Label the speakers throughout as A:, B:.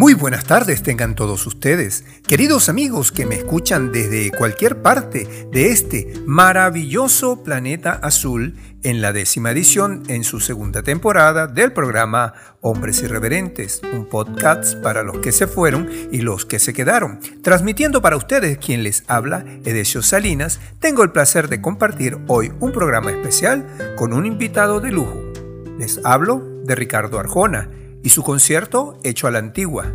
A: Muy buenas tardes tengan todos ustedes, queridos amigos que me escuchan desde cualquier parte de este maravilloso planeta azul en la décima edición en su segunda temporada del programa Hombres Irreverentes, un podcast para los que se fueron y los que se quedaron. Transmitiendo para ustedes quien les habla, Edesio Salinas, tengo el placer de compartir hoy un programa especial con un invitado de lujo. Les hablo de Ricardo Arjona y su concierto hecho a la antigua.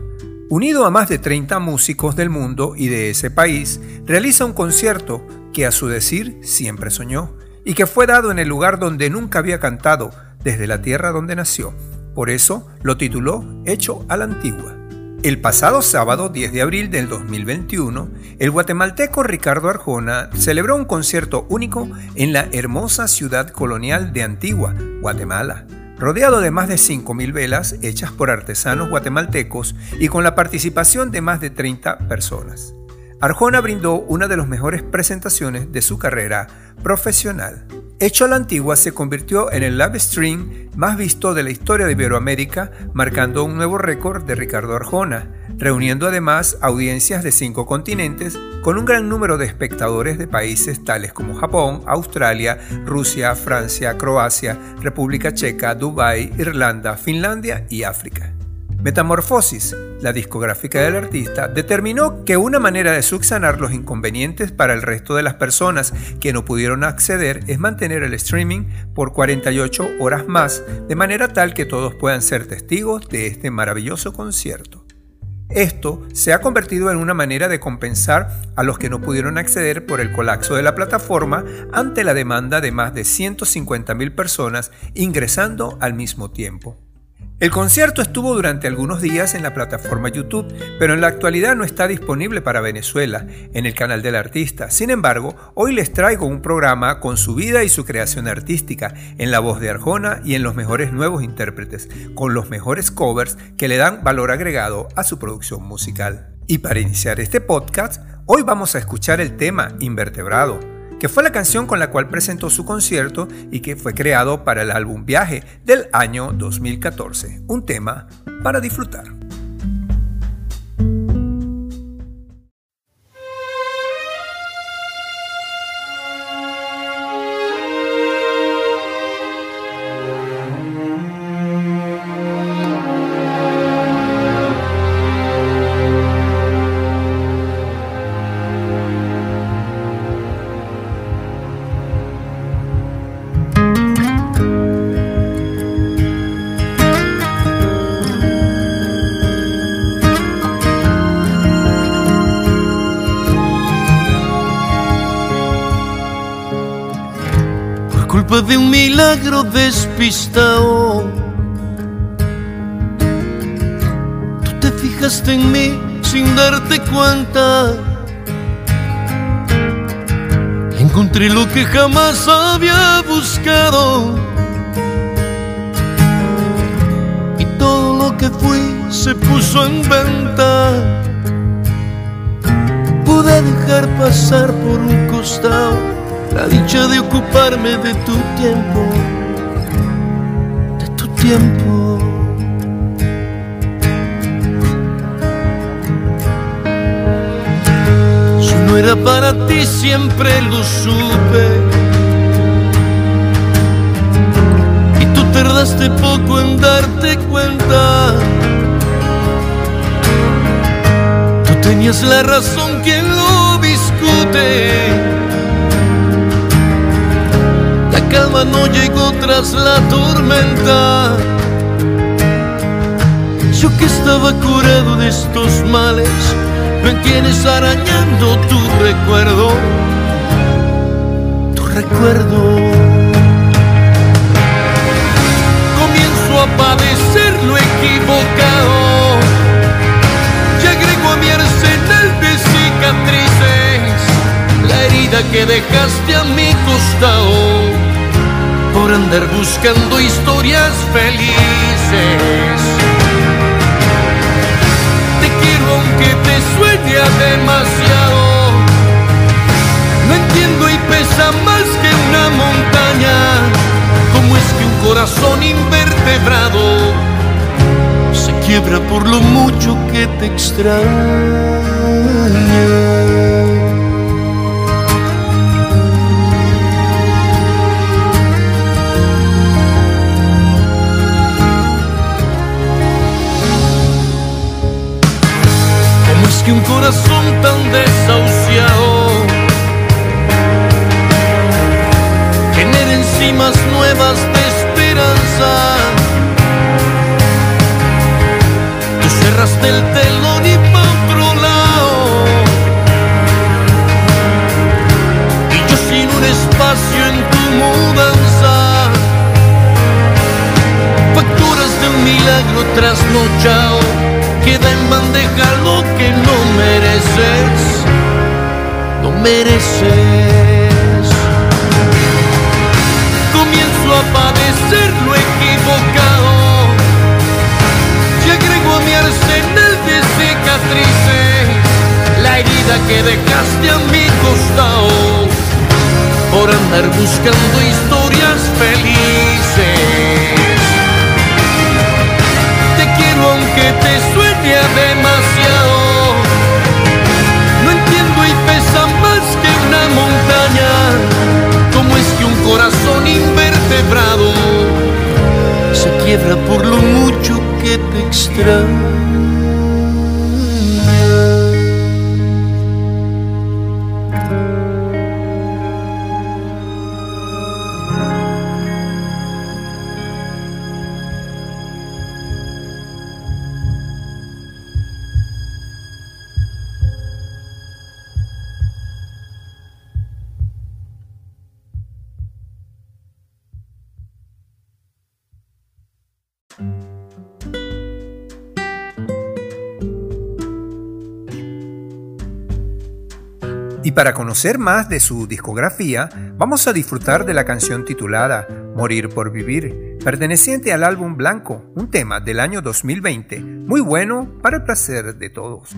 A: Unido a más de 30 músicos del mundo y de ese país, realiza un concierto que a su decir siempre soñó y que fue dado en el lugar donde nunca había cantado, desde la tierra donde nació. Por eso lo tituló Hecho a la Antigua. El pasado sábado 10 de abril del 2021, el guatemalteco Ricardo Arjona celebró un concierto único en la hermosa ciudad colonial de Antigua, Guatemala rodeado de más de 5.000 velas hechas por artesanos guatemaltecos y con la participación de más de 30 personas. Arjona brindó una de las mejores presentaciones de su carrera profesional. Hecho a la antigua se convirtió en el live stream más visto de la historia de Iberoamérica, marcando un nuevo récord de Ricardo Arjona, reuniendo además audiencias de cinco continentes con un gran número de espectadores de países tales como Japón, Australia, Rusia, Francia, Croacia, República Checa, Dubái, Irlanda, Finlandia y África. Metamorfosis, la discográfica del artista, determinó que una manera de subsanar los inconvenientes para el resto de las personas que no pudieron acceder es mantener el streaming por 48 horas más, de manera tal que todos puedan ser testigos de este maravilloso concierto. Esto se ha convertido en una manera de compensar a los que no pudieron acceder por el colapso de la plataforma ante la demanda de más de 150.000 personas ingresando al mismo tiempo. El concierto estuvo durante algunos días en la plataforma YouTube, pero en la actualidad no está disponible para Venezuela, en el canal del artista. Sin embargo, hoy les traigo un programa con su vida y su creación artística, en la voz de Arjona y en los mejores nuevos intérpretes, con los mejores covers que le dan valor agregado a su producción musical. Y para iniciar este podcast, hoy vamos a escuchar el tema Invertebrado que fue la canción con la cual presentó su concierto y que fue creado para el álbum Viaje del año 2014, un tema para disfrutar.
B: Despistado. Tú te fijaste en mí sin darte cuenta. Encontré lo que jamás había buscado. Y todo lo que fui se puso en venta. Pude dejar pasar por un costado la dicha de ocuparme de tu tiempo, de tu tiempo. Si no era para ti, siempre lo supe. Y tú tardaste poco en darte cuenta. Tú tenías la razón, quien lo discute calma no llegó tras la tormenta. Yo que estaba curado de estos males, me tienes arañando tu recuerdo, tu recuerdo. Comienzo a padecer lo equivocado, y agrego a mi arsenal de cicatrices la herida que dejaste a mi costado por andar buscando historias felices. Te quiero aunque te sueñe demasiado. No entiendo y pesa más que una montaña. ¿Cómo es que un corazón invertebrado se quiebra por lo mucho que te extraña. Que un corazón tan desahuciado genera encimas nuevas de esperanza? cerraste el telón y pa' otro lado. Y yo sin un espacio en tu mudanza. Facturas de un milagro trasnochado. Queda en bandeja lo que no mereces. No mereces. Comienzo a padecer lo equivocado agrego a mi arsenal de cicatrices la herida que dejaste a mi costado por andar buscando historias felices. Te quiero aunque te demasiado. No entiendo y pesa más que una montaña. ¿Cómo es que un corazón invertebrado se quiebra por lo mucho que te extraño.
A: Para conocer más de su discografía, vamos a disfrutar de la canción titulada Morir por Vivir, perteneciente al álbum Blanco, un tema del año 2020, muy bueno para el placer de todos.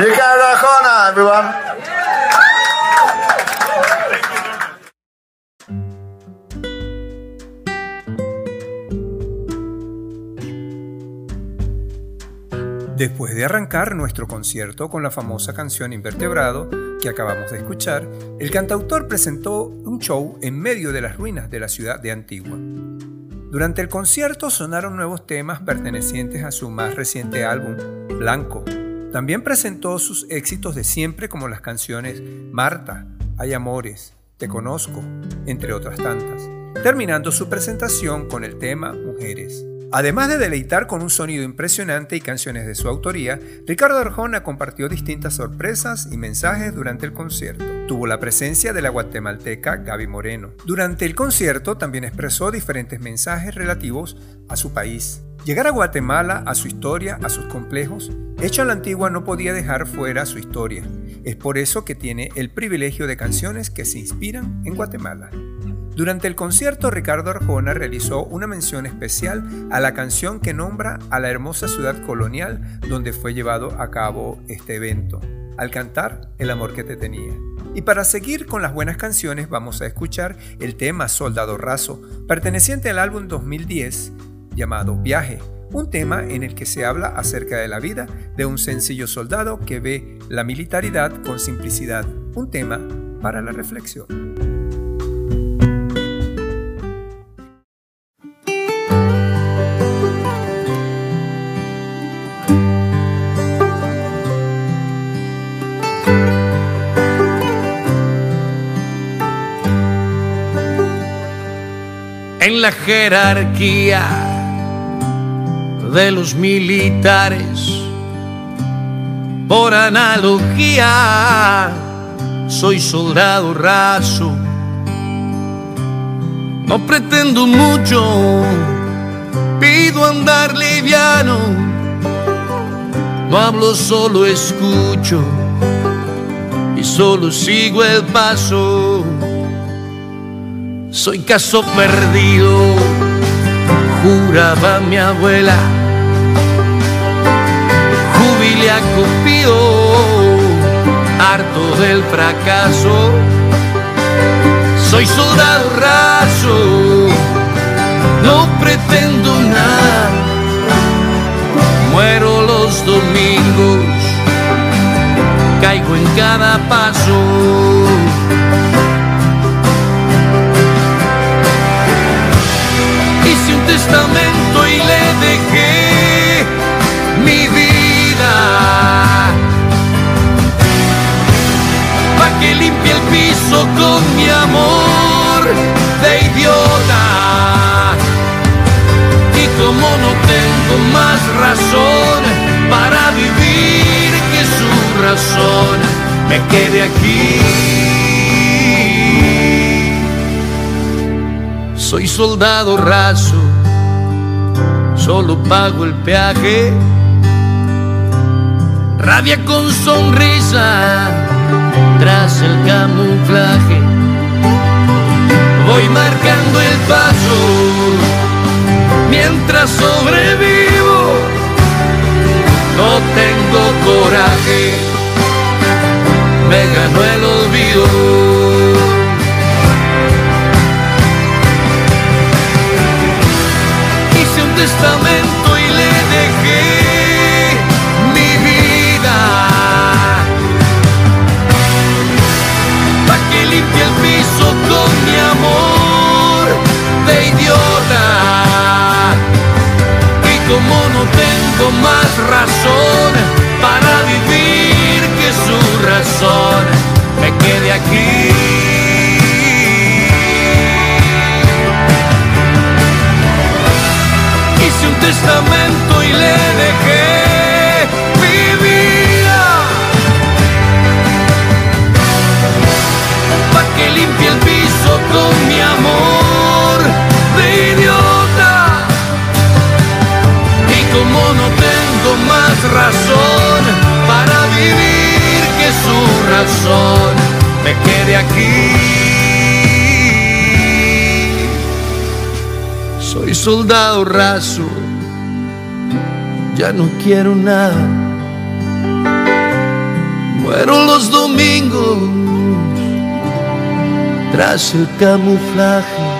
C: Ricardo Arjona, everyone.
A: Después de arrancar nuestro concierto con la famosa canción Invertebrado que acabamos de escuchar, el cantautor presentó un show en medio de las ruinas de la ciudad de Antigua. Durante el concierto sonaron nuevos temas pertenecientes a su más reciente álbum, Blanco. También presentó sus éxitos de siempre como las canciones Marta, Hay Amores, Te Conozco, entre otras tantas, terminando su presentación con el tema Mujeres. Además de deleitar con un sonido impresionante y canciones de su autoría, Ricardo Arjona compartió distintas sorpresas y mensajes durante el concierto. Tuvo la presencia de la guatemalteca Gaby Moreno. Durante el concierto también expresó diferentes mensajes relativos a su país. Llegar a Guatemala, a su historia, a sus complejos, Hecho a la Antigua no podía dejar fuera su historia. Es por eso que tiene el privilegio de canciones que se inspiran en Guatemala. Durante el concierto, Ricardo Arjona realizó una mención especial a la canción que nombra a la hermosa ciudad colonial donde fue llevado a cabo este evento, al cantar El amor que te tenía. Y para seguir con las buenas canciones vamos a escuchar el tema Soldado Raso, perteneciente al álbum 2010 llamado Viaje, un tema en el que se habla acerca de la vida de un sencillo soldado que ve la militaridad con simplicidad, un tema para la reflexión.
B: En la jerarquía de los militares. Por analogía, soy soldado raso. No pretendo mucho, pido andar liviano. No hablo, solo escucho y solo sigo el paso. Soy caso perdido, juraba mi abuela. Jubile a Cupido, harto del fracaso. Soy soldado raso, no pretendo nada. Muero los domingos, caigo en cada paso. Testamento y le dejé mi vida. Pa' que limpie el piso con mi amor de idiota. Y como no tengo más razón para vivir que su razón, me quede aquí. Soy soldado raso, solo pago el peaje. Rabia con sonrisa tras el camuflaje. no
D: quiero nada. Muero los domingos tras el camuflaje.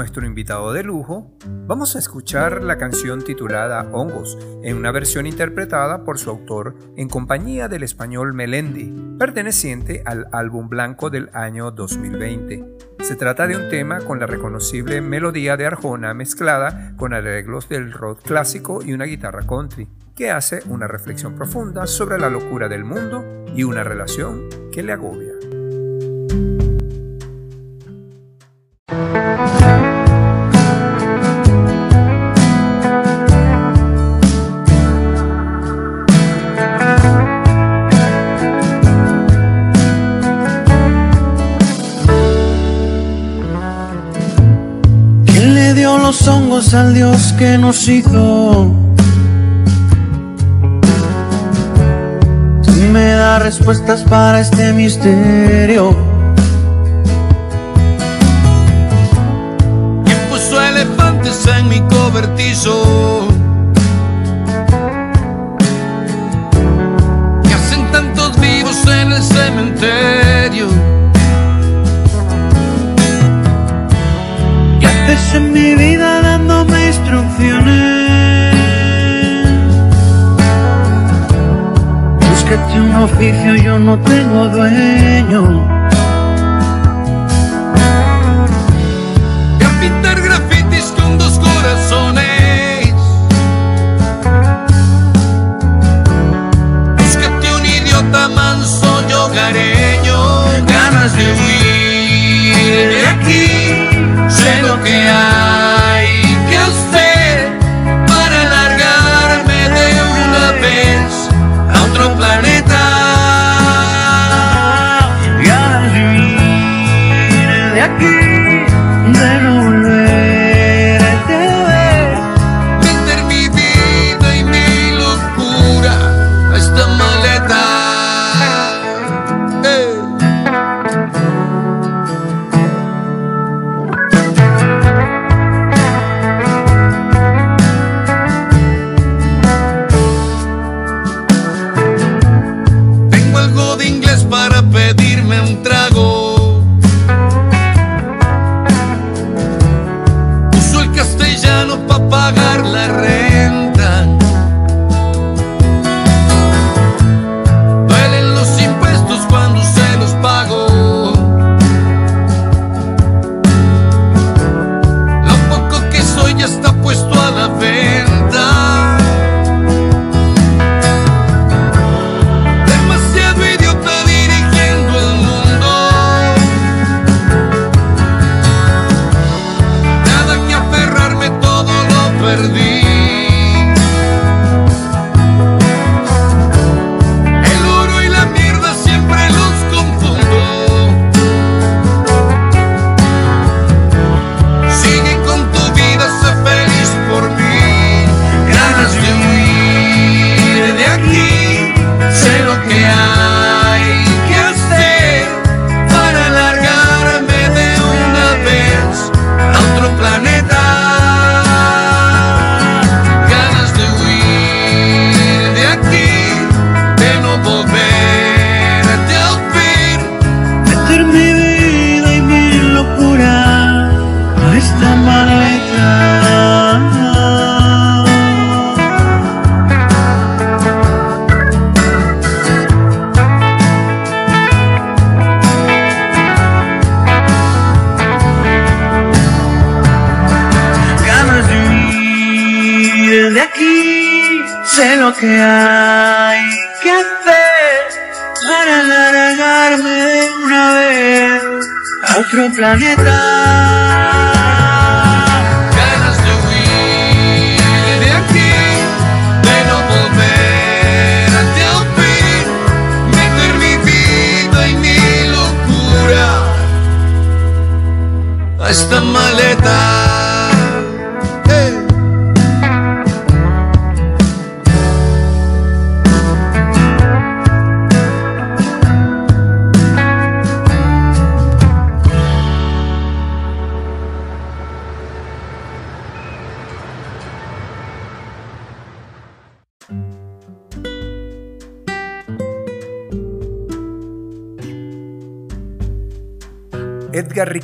A: nuestro invitado de lujo, vamos a escuchar la canción titulada Hongos, en una versión interpretada por su autor en compañía del español Melendi, perteneciente al álbum blanco del año 2020. Se trata de un tema con la reconocible melodía de Arjona mezclada con arreglos del rock clásico y una guitarra country, que hace una reflexión profunda sobre la locura del mundo y una relación que le agobia.
B: Al Dios que nos hizo. Si me da respuestas para este misterio. yo no tengo dueño.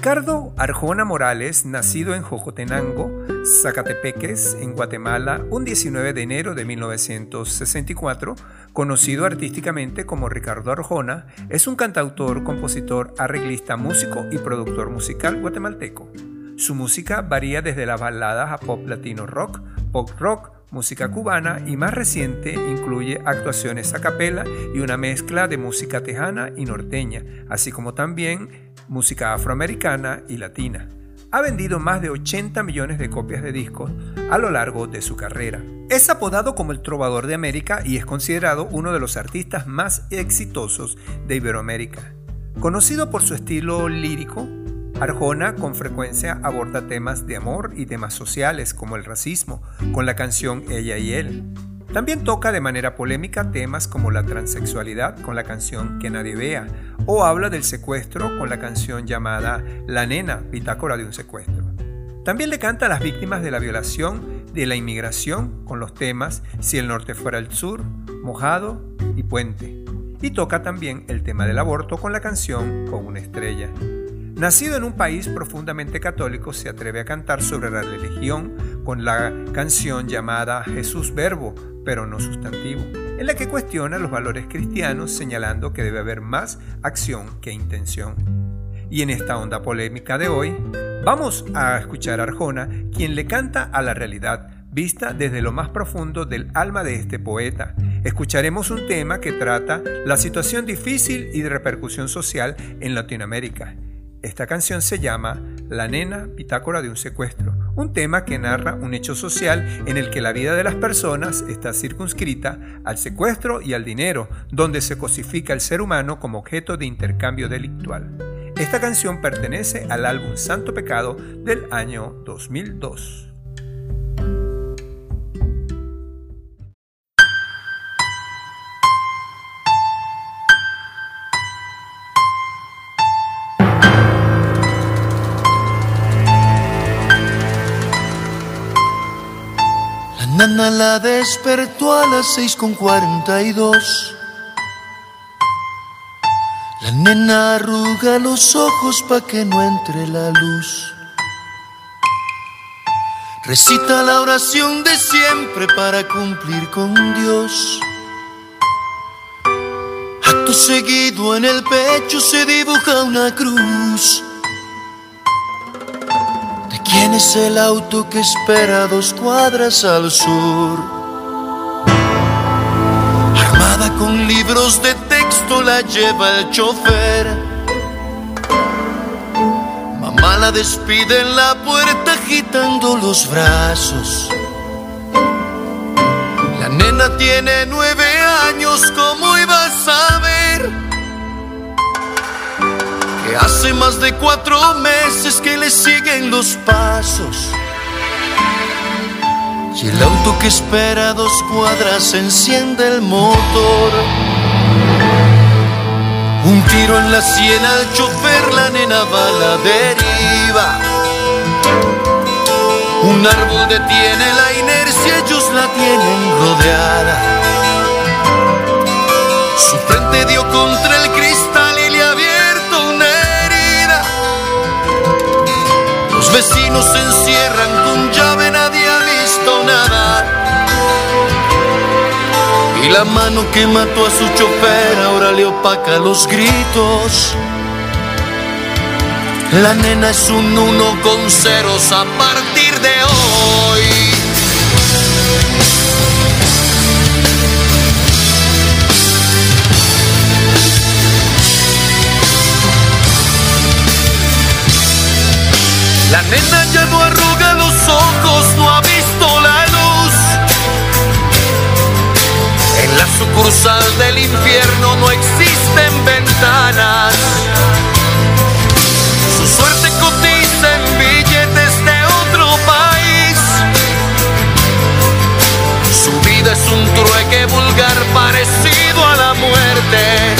A: Ricardo Arjona Morales, nacido en Jojotenango, Zacatepeques, en Guatemala, un 19 de enero de 1964, conocido artísticamente como Ricardo Arjona, es un cantautor, compositor, arreglista, músico y productor musical guatemalteco. Su música varía desde las baladas a pop latino rock, pop rock, música cubana y más reciente incluye actuaciones a capela y una mezcla de música tejana y norteña, así como también música afroamericana y latina. Ha vendido más de 80 millones de copias de discos a lo largo de su carrera. Es apodado como el Trovador de América y es considerado uno de los artistas más exitosos de Iberoamérica. Conocido por su estilo lírico, Arjona con frecuencia aborda temas de amor y temas sociales como el racismo con la canción Ella y Él. También toca de manera polémica temas como la transexualidad con la canción Que nadie vea o habla del secuestro con la canción llamada La nena, bitácora de un secuestro. También le canta a las víctimas de la violación, de la inmigración con los temas Si el norte fuera el sur, Mojado y Puente. Y toca también el tema del aborto con la canción Con una estrella. Nacido en un país profundamente católico, se atreve a cantar sobre la religión con la canción llamada Jesús Verbo, pero no sustantivo, en la que cuestiona los valores cristianos señalando que debe haber más acción que intención. Y en esta onda polémica de hoy, vamos a escuchar a Arjona, quien le canta a la realidad, vista desde lo más profundo del alma de este poeta. Escucharemos un tema que trata la situación difícil y de repercusión social en Latinoamérica esta canción se llama La nena, bitácora de un secuestro, un tema que narra un hecho social en el que la vida de las personas está circunscrita al secuestro y al dinero, donde se cosifica el ser humano como objeto de intercambio delictual. Esta canción pertenece al álbum Santo Pecado del año 2002.
B: Nana la despertó a las seis con cuarenta y dos. La nena arruga los ojos pa' que no entre la luz. Recita la oración de siempre para cumplir con Dios. Acto seguido en el pecho se dibuja una cruz. ¿Quién es el auto que espera dos cuadras al sur? Armada con libros de texto la lleva el chofer. Mamá la despide en la puerta agitando los brazos. La nena tiene nueve años, ¿cómo iba a saber? Hace más de cuatro meses que le siguen los pasos. Y el auto que espera dos cuadras enciende el motor. Un tiro en la sien al chofer, la nena va a la deriva. Un árbol detiene la inercia, ellos la tienen rodeada. Su frente dio contra el cristal vecinos se encierran con llave, nadie ha visto nada. Y la mano que mató a su chofer ahora le opaca los gritos. La nena es un uno con ceros a partir de hoy. La nena ya no arruga los ojos, no ha visto la luz. En la sucursal del infierno no existen ventanas. Su suerte cotiza en billetes de otro país. Su vida es un trueque vulgar parecido a la muerte.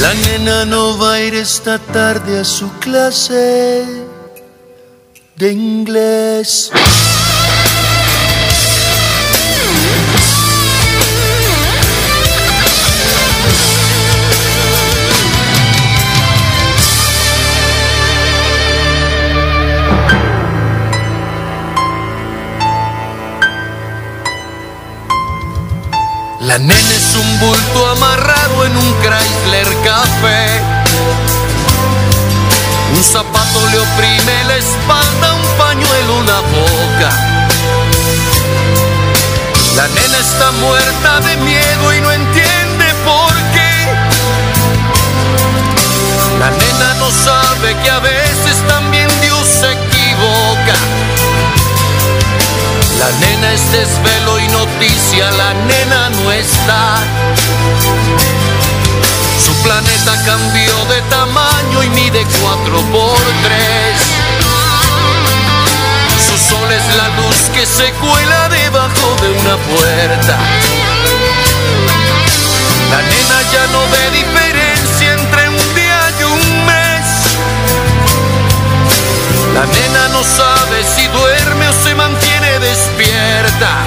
B: La nena no ir esta tarde a su clase de inglés. La nena es un bulto amarrado en un Chrysler Café. Le oprime la espalda, un pañuelo, una boca. La nena está muerta de miedo y no entiende por qué. La nena no sabe que a veces también Dios se equivoca. La nena es desvelo y noticia, la nena no está. Su planeta cambió de tamaño y mide 4 por 3. Su sol es la luz que se cuela debajo de una puerta. La nena ya no ve diferencia entre un día y un mes. La nena no sabe si duerme o se mantiene despierta.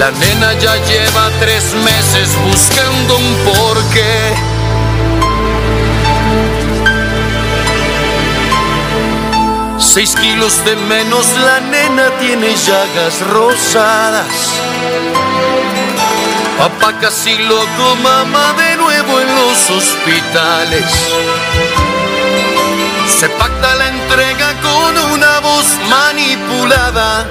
B: La nena ya lleva tres meses buscando un porqué. Seis kilos de menos, la nena tiene llagas rosadas. Papá casi loco, mamá de nuevo en los hospitales. Se pacta la entrega con una voz manipulada.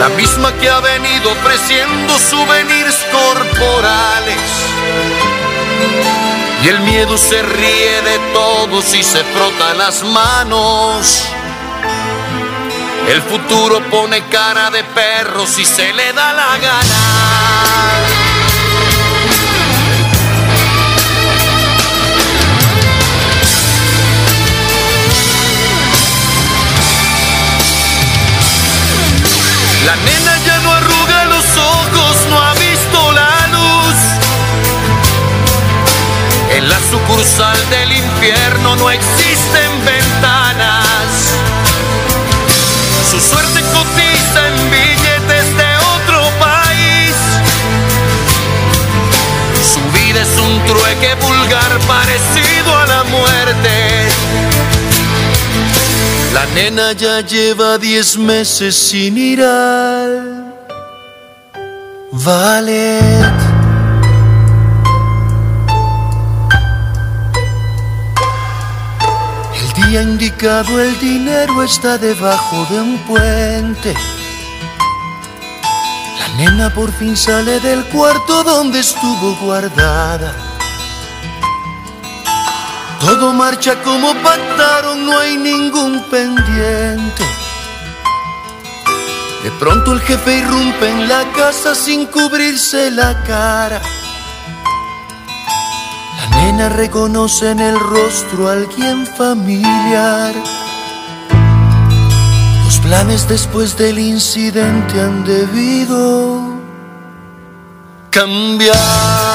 B: La misma que ha venido ofreciendo souvenirs corporales. Y el miedo se ríe de todos y se frota las manos. El futuro pone cara de perro si se le da la gana. La nena ya no arruga los ojos, no ha visto la luz. En la sucursal del infierno no existen ventanas. Su suerte cotiza en billetes de otro país. Su vida es un trueque vulgar parecido a la muerte. La nena ya lleva diez meses sin ir al ballet. El día indicado el dinero está debajo de un puente. La nena por fin sale del cuarto donde estuvo guardada. Todo marcha como pactaron, no hay ningún pendiente. De pronto el jefe irrumpe en la casa sin cubrirse la cara. La nena reconoce en el rostro a alguien familiar. Los planes después del incidente han debido cambiar.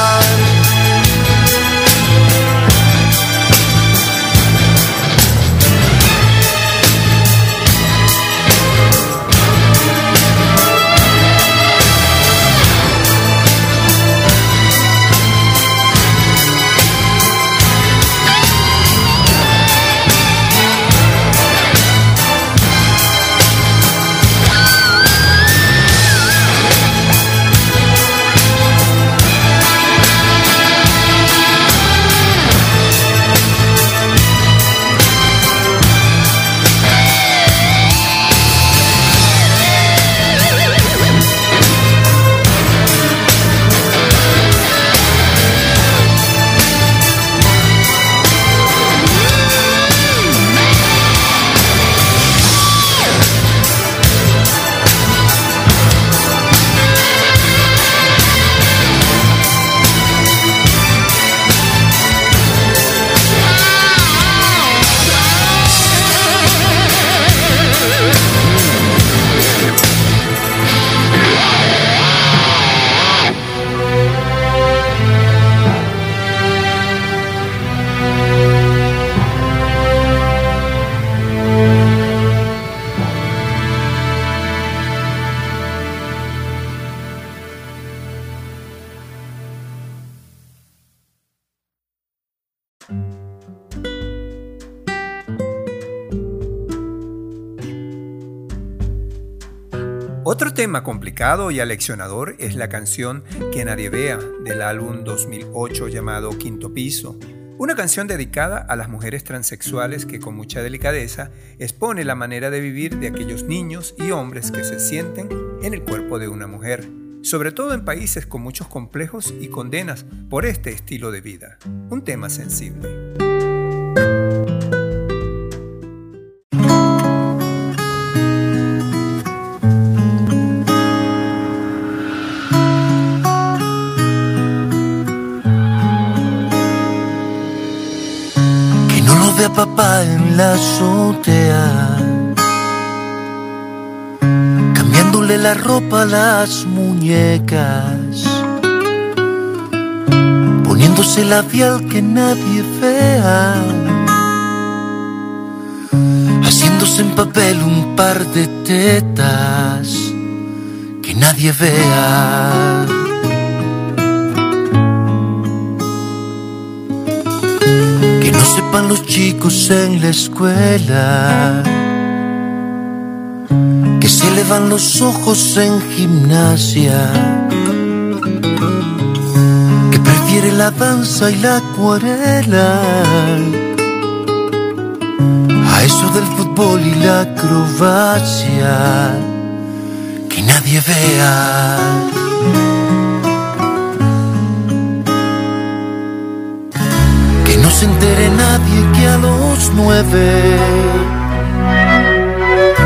A: Tema complicado y aleccionador es la canción Que nadie vea del álbum 2008 llamado Quinto Piso, una canción dedicada a las mujeres transexuales que con mucha delicadeza expone la manera de vivir de aquellos niños y hombres que se sienten en el cuerpo de una mujer, sobre todo en países con muchos complejos y condenas por este estilo de vida. Un tema sensible.
B: Papá en la azotea, cambiándole la ropa a las muñecas, poniéndose labial que nadie vea, haciéndose en papel un par de tetas que nadie vea. Los chicos en la escuela. Que se le van los ojos en gimnasia, que prefiere la danza y la acuarela. A eso del fútbol y la acrobacia. Que nadie vea. Se entere nadie que a los nueve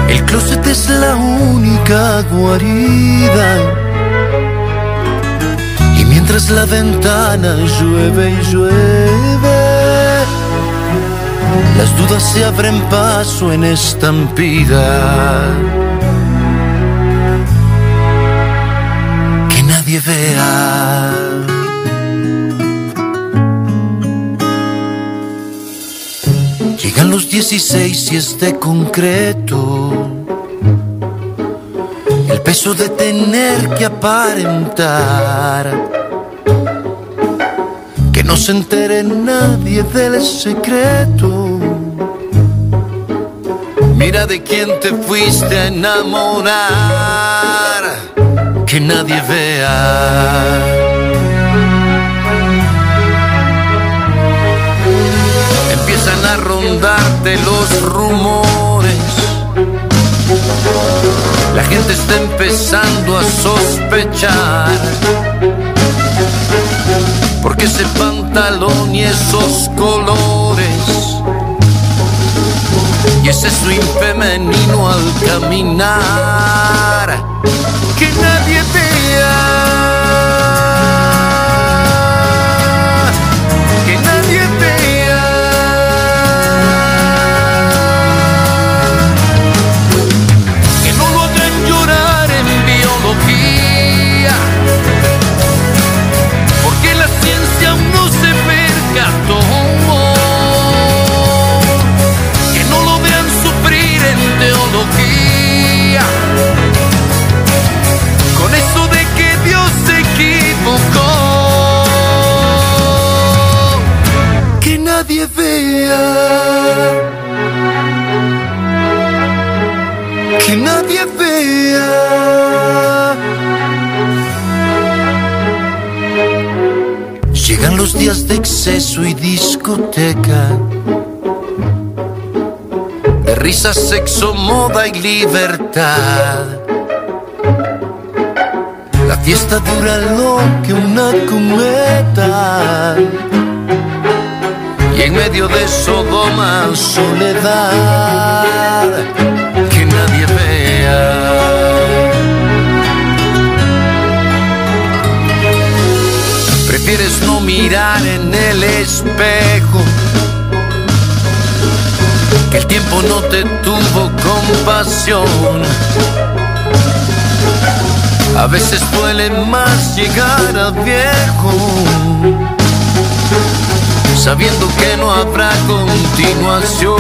B: el closet es la única guarida. Y mientras la ventana llueve y llueve, las dudas se abren paso en estampida. Que nadie vea. Llegan los 16 y es de concreto. El peso de tener que aparentar. Que no se entere nadie del secreto. Mira de quién te fuiste a enamorar. Que nadie vea a rondarte los rumores. La gente está empezando a sospechar. Porque ese pantalón y esos colores. Y ese swing femenino al caminar. Que nadie que nadie vea. Llegan los días de exceso y discoteca, de risa, sexo, moda y libertad. La fiesta dura lo que una cometa y en medio de Sodoma soledad que nadie vea. Prefieres no mirar en el espejo, que el tiempo no te tuvo compasión. A veces duele más llegar a viejo sabiendo que no habrá continuación.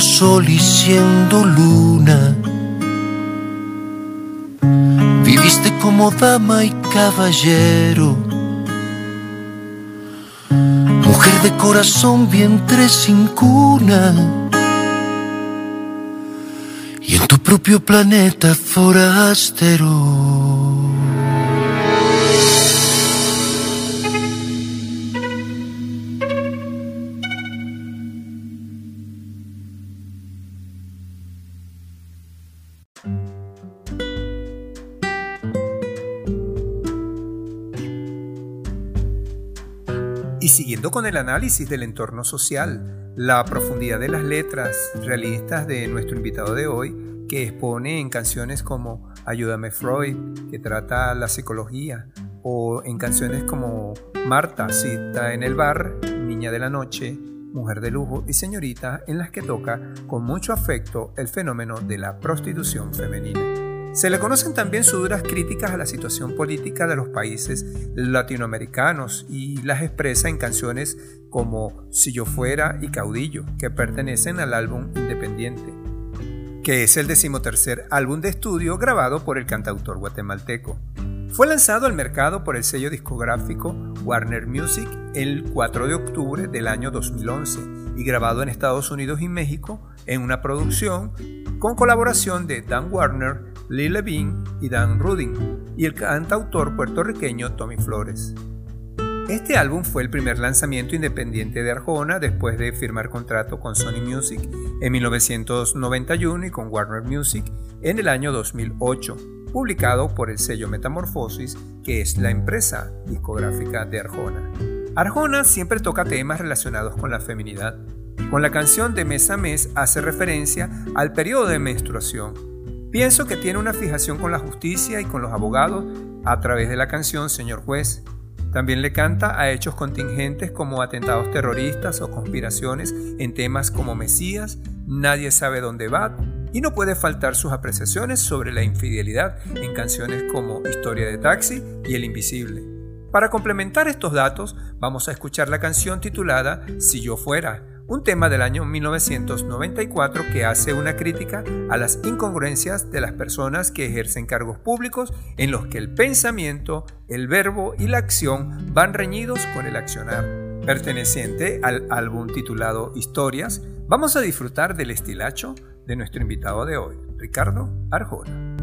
E: Sol y siendo luna. Viviste como dama y caballero. Mujer de corazón, vientre sin cuna. Y en tu propio planeta forastero.
A: Con el análisis del entorno social, la profundidad de las letras realistas de nuestro invitado de hoy, que expone en canciones como Ayúdame Freud, que trata la psicología, o en canciones como Marta, cita en el bar, Niña de la Noche, Mujer de Lujo y Señorita, en las que toca con mucho afecto el fenómeno de la prostitución femenina. Se le conocen también sus duras críticas a la situación política de los países latinoamericanos y las expresa en canciones como Si yo fuera y Caudillo, que pertenecen al álbum Independiente, que es el decimotercer álbum de estudio grabado por el cantautor guatemalteco. Fue lanzado al mercado por el sello discográfico Warner Music el 4 de octubre del año 2011 y grabado en Estados Unidos y México en una producción con colaboración de Dan Warner, Lee Levine y Dan Rudin, y el cantautor puertorriqueño Tommy Flores. Este álbum fue el primer lanzamiento independiente de Arjona después de firmar contrato con Sony Music en 1991 y con Warner Music en el año 2008, publicado por el sello Metamorfosis, que es la empresa discográfica de Arjona. Arjona siempre toca temas relacionados con la feminidad. Con la canción de Mes a Mes hace referencia al periodo de menstruación, Pienso que tiene una fijación con la justicia y con los abogados a través de la canción Señor Juez. También le canta a hechos contingentes como atentados terroristas o conspiraciones en temas como Mesías, Nadie sabe dónde va, y no puede faltar sus apreciaciones sobre la infidelidad en canciones como Historia de Taxi y El Invisible. Para complementar estos datos, vamos a escuchar la canción titulada Si yo fuera, un tema del año 1994 que hace una crítica a las incongruencias de las personas que ejercen cargos públicos en los que el pensamiento, el verbo y la acción van reñidos con el accionar. Perteneciente al álbum titulado Historias, vamos a disfrutar del estilacho de nuestro invitado de hoy, Ricardo Arjona.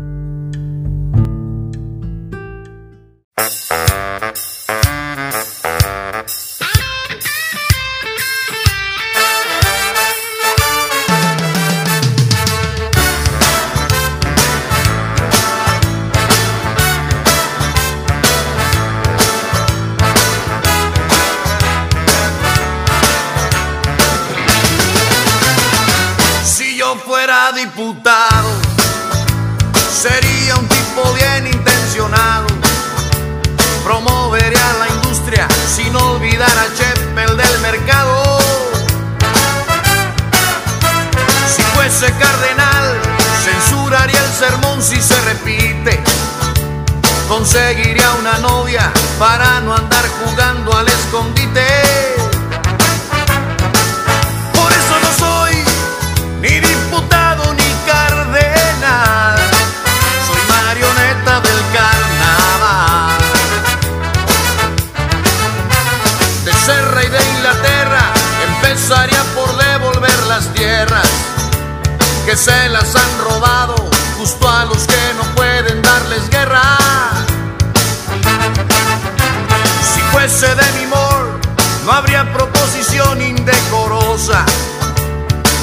B: Sería un tipo bien intencionado. Promovería la industria sin olvidar a Cheppel del mercado. Si fuese cardenal, censuraría el sermón si se repite. Conseguiría una novia para no andar jugando al escondite. Se las han robado justo a los que no pueden darles guerra. Si fuese de mi mor, no habría proposición indecorosa.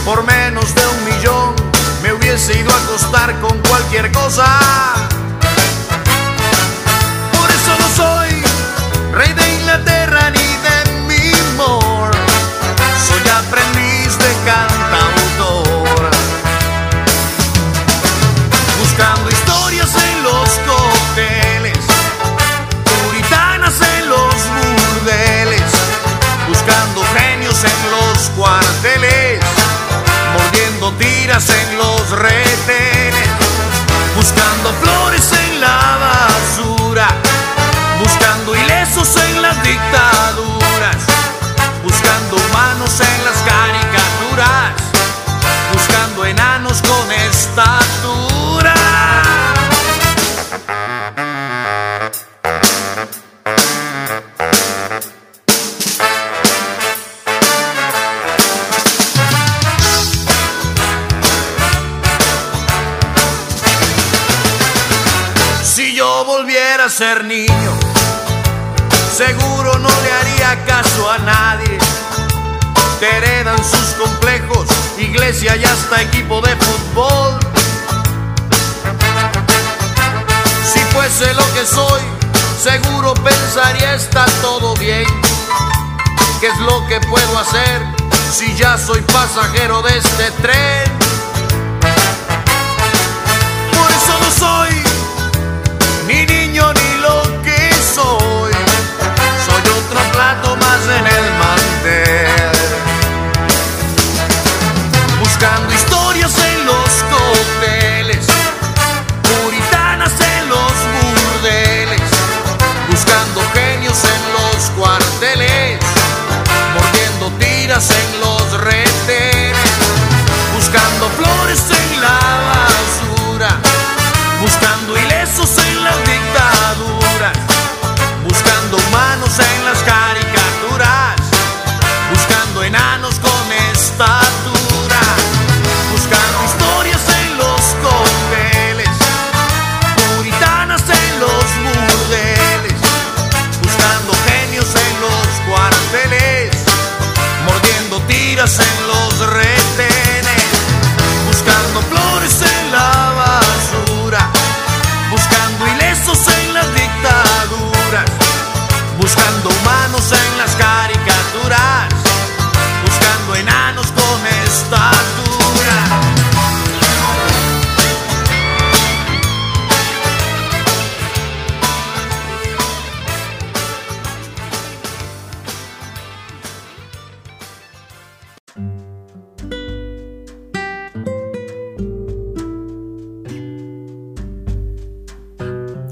B: Por menos de un millón me hubiese ido a acostar con cualquier cosa. Por eso no soy rey de Inglaterra la basura, buscando ilesos en la dictadura. Ser niño, seguro no le haría caso a nadie. Te heredan sus complejos, iglesia y hasta equipo de fútbol. Si fuese lo que soy, seguro pensaría está todo bien. ¿Qué es lo que puedo hacer si ya soy pasajero de este tren? Por eso no soy niño ni lo que soy. Soy otro plato más en el mantel. Buscando historias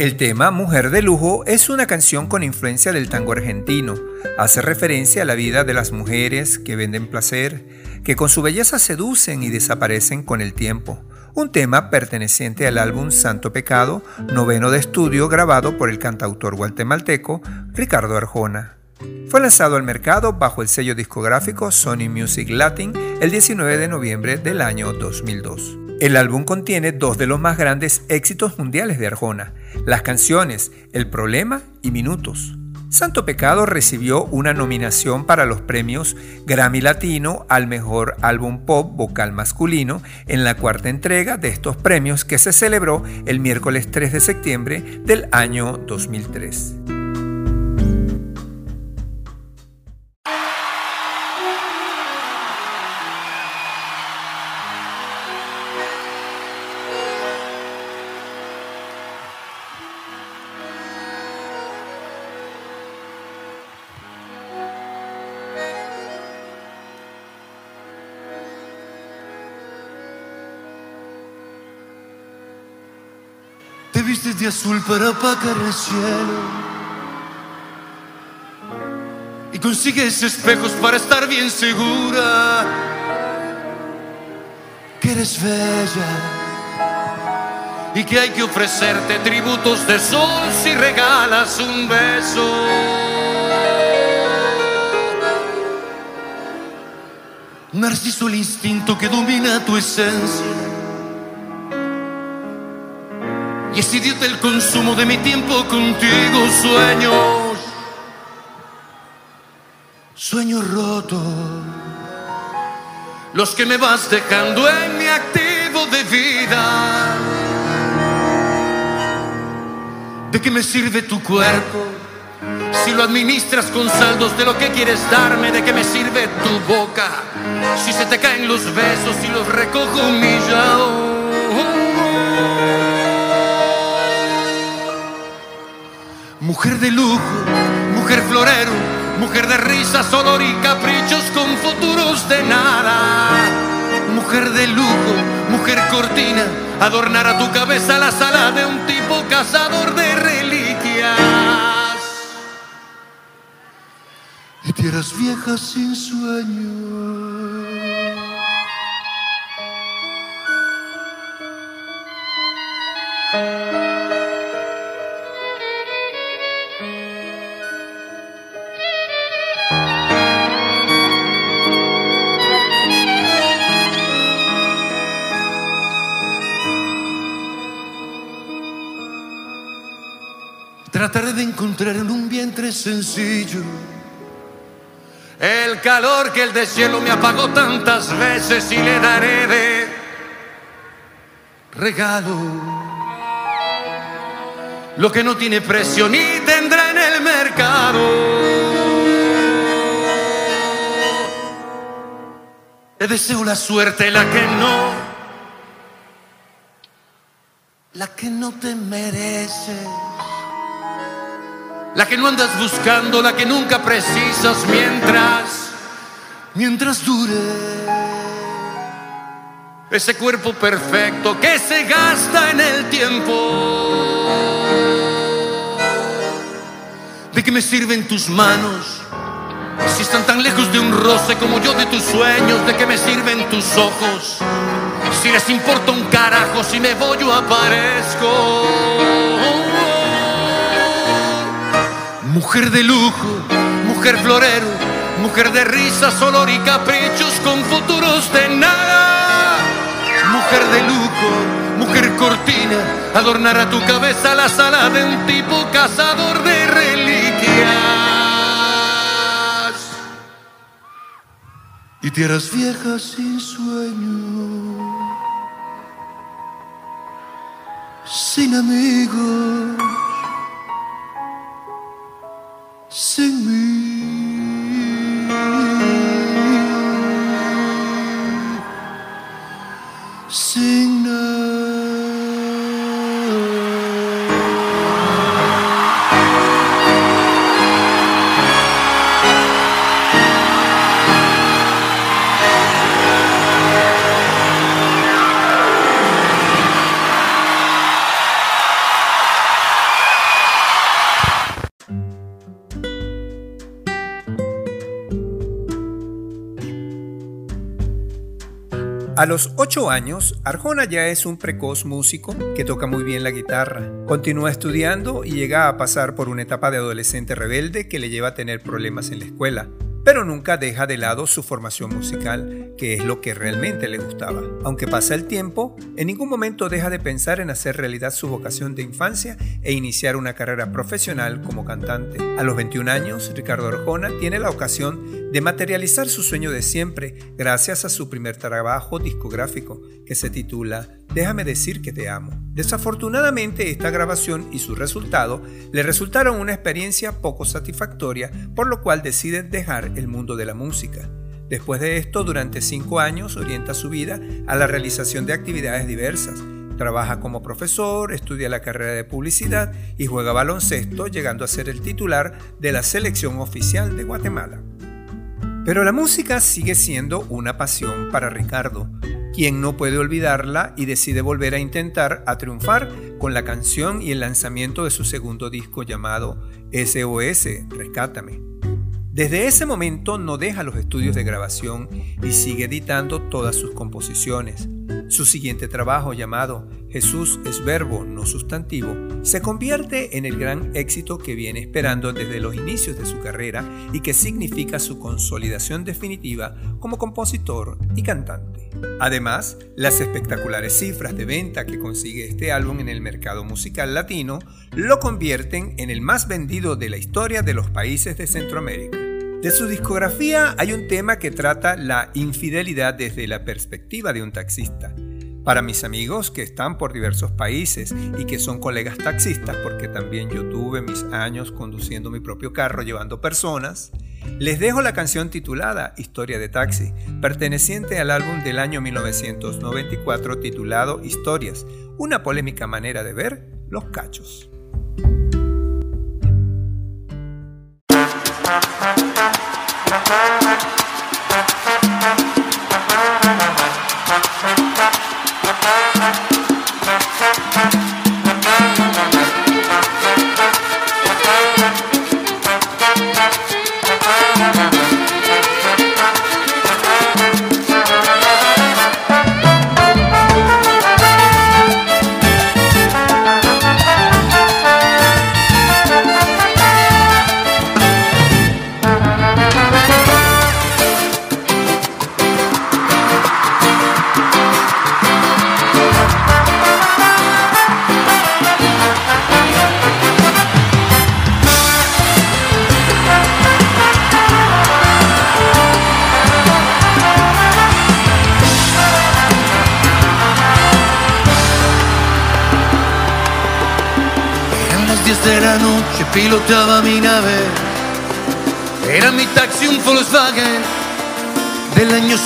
A: El tema Mujer de Lujo es una canción con influencia del tango argentino. Hace referencia a la vida de las mujeres que venden placer, que con su belleza seducen y desaparecen con el tiempo. Un tema perteneciente al álbum Santo Pecado, noveno de estudio grabado por el cantautor guatemalteco Ricardo Arjona. Fue lanzado al mercado bajo el sello discográfico Sony Music Latin el 19 de noviembre del año 2002. El álbum contiene dos de los más grandes éxitos mundiales de Arjona, las canciones El Problema y Minutos. Santo Pecado recibió una nominación para los premios Grammy Latino al mejor álbum pop vocal masculino en la cuarta entrega de estos premios que se celebró el miércoles 3 de septiembre del año 2003.
F: Azul para apagar el cielo.
G: Y consigues espejos para estar bien segura.
F: Que eres bella.
G: Y que hay que ofrecerte tributos de sol si regalas un beso.
F: Narciso el instinto que domina tu esencia.
G: Y es idiota el consumo de mi tiempo contigo, sueños.
F: Sueño roto.
G: Los que me vas dejando en mi activo de vida.
F: ¿De qué me sirve tu cuerpo?
G: Si lo administras con saldos de lo que quieres darme, ¿de qué me sirve tu boca? Si se te caen los besos y los recojo humillado.
F: Mujer de lujo,
G: Mujer florero, mujer de risas, olor y caprichos con futuros de nada.
F: mujer de lujo,
G: Mujer cortina, adornará tu cabeza la sala de un tipo cazador de reliquias.
F: y tierras viejas sin sueño.
B: Trataré de encontrar en un vientre sencillo el calor que el deshielo me apagó tantas veces y le daré de regalo lo que no tiene precio ni tendrá en el mercado. Le deseo la suerte, la que no, la que no te mereces la que no andas buscando, la que nunca precisas mientras, mientras dure ese cuerpo perfecto que se gasta en el tiempo. ¿De qué me sirven tus manos? Si están tan lejos de un roce como yo de tus sueños, ¿de qué me sirven tus ojos? Si les importa un carajo, si me voy o aparezco. Mujer de lujo, mujer florero, mujer de risas, olor y caprichos con futuros de nada. Mujer de lujo, mujer cortina, adornará tu cabeza la sala de un tipo cazador de reliquias. Y tierras viejas sin sueño, sin amigos sin mí.
A: A los 8 años, Arjona ya es un precoz músico que toca muy bien la guitarra. Continúa estudiando y llega a pasar por una etapa de adolescente rebelde que le lleva a tener problemas en la escuela pero nunca deja de lado su formación musical, que es lo que realmente le gustaba. Aunque pasa el tiempo, en ningún momento deja de pensar en hacer realidad su vocación de infancia e iniciar una carrera profesional como cantante. A los 21 años, Ricardo Arjona tiene la ocasión de materializar su sueño de siempre gracias a su primer trabajo discográfico, que se titula Déjame decir que te amo. Desafortunadamente esta grabación y su resultado le resultaron una experiencia poco satisfactoria, por lo cual decide dejar el mundo de la música. Después de esto, durante cinco años orienta su vida a la realización de actividades diversas. Trabaja como profesor, estudia la carrera de publicidad y juega baloncesto, llegando a ser el titular de la selección oficial de Guatemala. Pero la música sigue siendo una pasión para Ricardo, quien no puede olvidarla y decide volver a intentar a triunfar con la canción y el lanzamiento de su segundo disco llamado SOS, Rescátame. Desde ese momento no deja los estudios de grabación y sigue editando todas sus composiciones. Su siguiente trabajo llamado Jesús es verbo, no sustantivo, se convierte en el gran éxito que viene esperando desde los inicios de su carrera y que significa su consolidación definitiva como compositor y cantante. Además, las espectaculares cifras de venta que consigue este álbum en el mercado musical latino lo convierten en el más vendido de la historia de los países de Centroamérica. De su discografía hay un tema que trata la infidelidad desde la perspectiva de un taxista. Para mis amigos que están por diversos países y que son colegas taxistas, porque también yo tuve mis años conduciendo mi propio carro llevando personas, les dejo la canción titulada Historia de Taxi, perteneciente al álbum del año 1994 titulado Historias, una polémica manera de ver los cachos.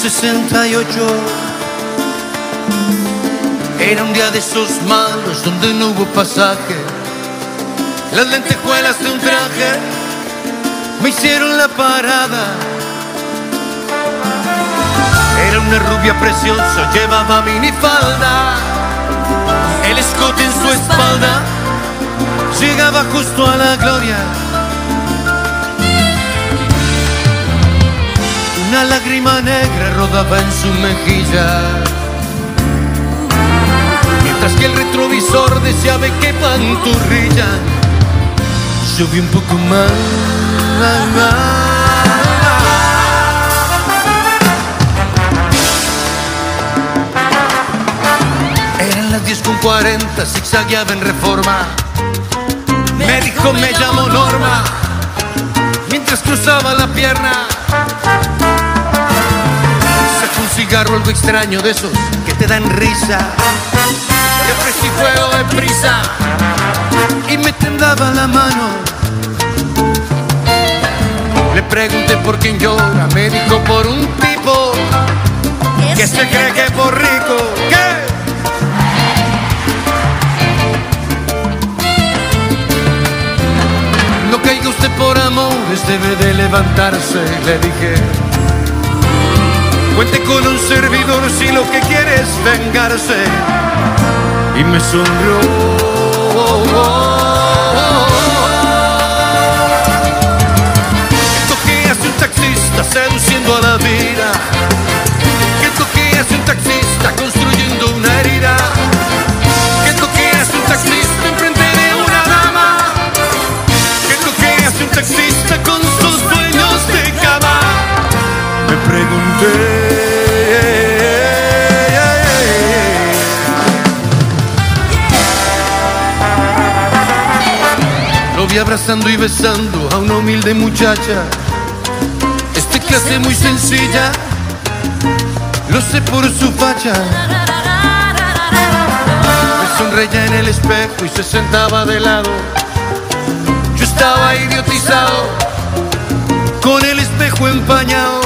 B: 68. Era un día de esos malos donde no hubo pasaje. Las lentejuelas de un traje me hicieron la parada. Era una rubia preciosa, llevaba minifalda, el escote en su espalda llegaba justo a la gloria. Una lágrima negra rodaba en su mejilla. Mientras que el retrovisor deseaba que panturrilla. Yo vi un poco más. Eran las 10 con 40, zigzagueaba en reforma. Me dijo, me llamo Norma. Mientras cruzaba la pierna, cigarro algo extraño de esos que te dan risa. Le ofrecí fuego de prisa y me tendaba la mano. Le pregunté por quién llora, me dijo por un tipo que se cree que por rico. ¿Qué? No caiga usted por amores, debe de levantarse, le dije. Cuente con un servidor si lo que quiere es vengarse. Y me sonrió. ¿Qué toque hace un taxista seduciendo a la vida? ¿Qué toque hace un taxista construyendo una herida? ¿Qué toque hace un taxista enfrente de una dama? ¿Qué es lo que hace un taxista con sus dueños de Lo vi abrazando y besando a una humilde muchacha. Esta clase muy sencilla, lo sé por su facha. Me sonreía en el espejo y se sentaba de lado. Yo estaba idiotizado, con el espejo empañado.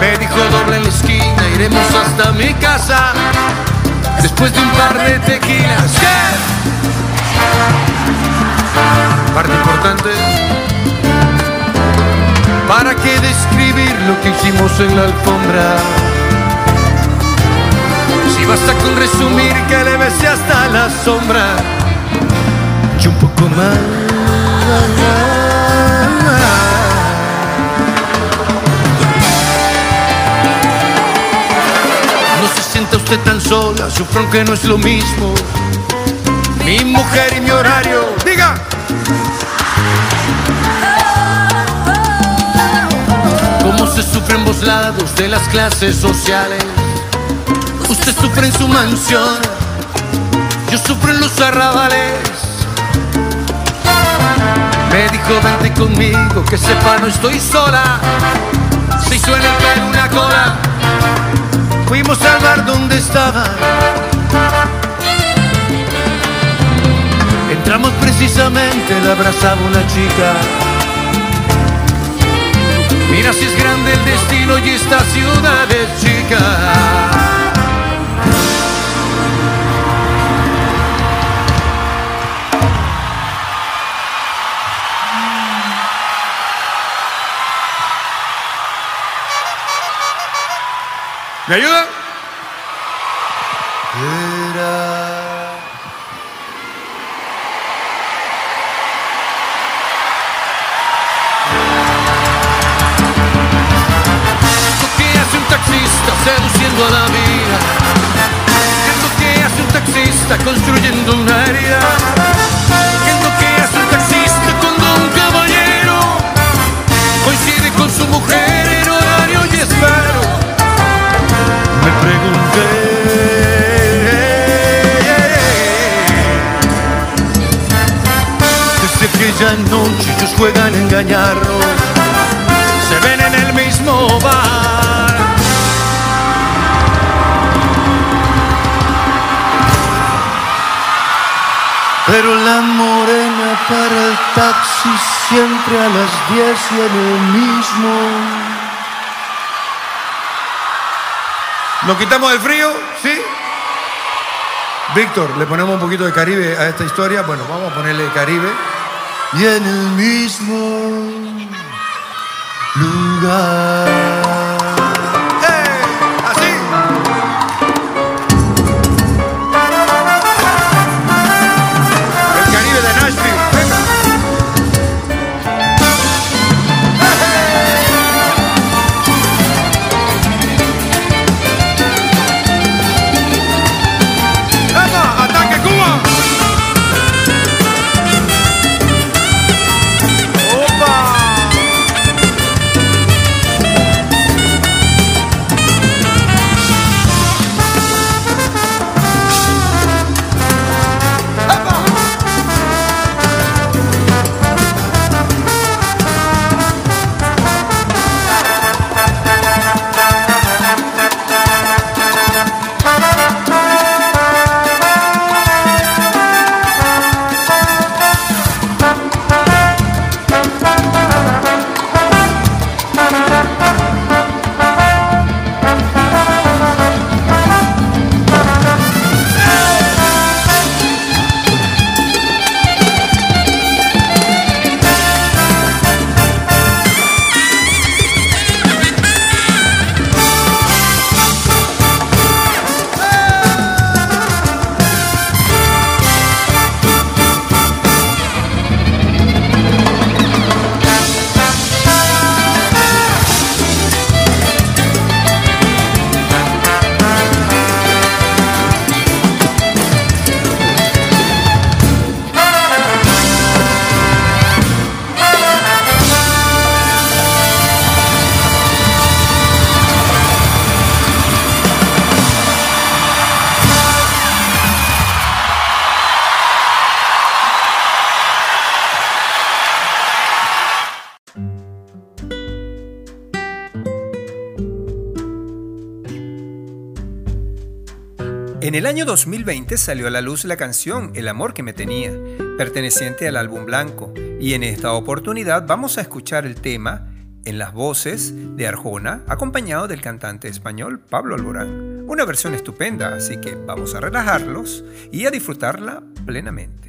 B: Me dijo doble en la esquina, iremos hasta mi casa. Después de un par de tequilas. Parte importante. ¿Para qué describir lo que hicimos en la alfombra? Si basta con resumir que le besé hasta la sombra y un poco más. Sienta usted tan sola, sufro aunque no es lo mismo. Mi mujer y mi horario, diga. Cómo se sufre en ambos lados de las clases sociales. Usted sufre en su mansión, yo sufro en los arrabales. Me dijo, vente conmigo, que sepa no estoy sola. Si suena el pelo una cola, fuimos al bar donde estaba. Entramos precisamente, la abrazaba una chica. Mira si es grande el destino y esta ciudad es chica.
H: ¿Me ayuda?
B: Era juegan a engañarnos se ven en el mismo bar. Pero la morena para el taxi siempre a las 10 y en el mismo.
I: ¿Nos quitamos el frío? ¿Sí? Víctor, le ponemos un poquito de Caribe a esta historia. Bueno, vamos a ponerle Caribe.
B: Y en el mismo lugar.
A: Año 2020 salió a la luz la canción El amor que me tenía, perteneciente al álbum blanco, y en esta oportunidad vamos a escuchar el tema en las voces de Arjona, acompañado del cantante español Pablo Alborán. Una versión estupenda, así que vamos a relajarlos y a disfrutarla plenamente.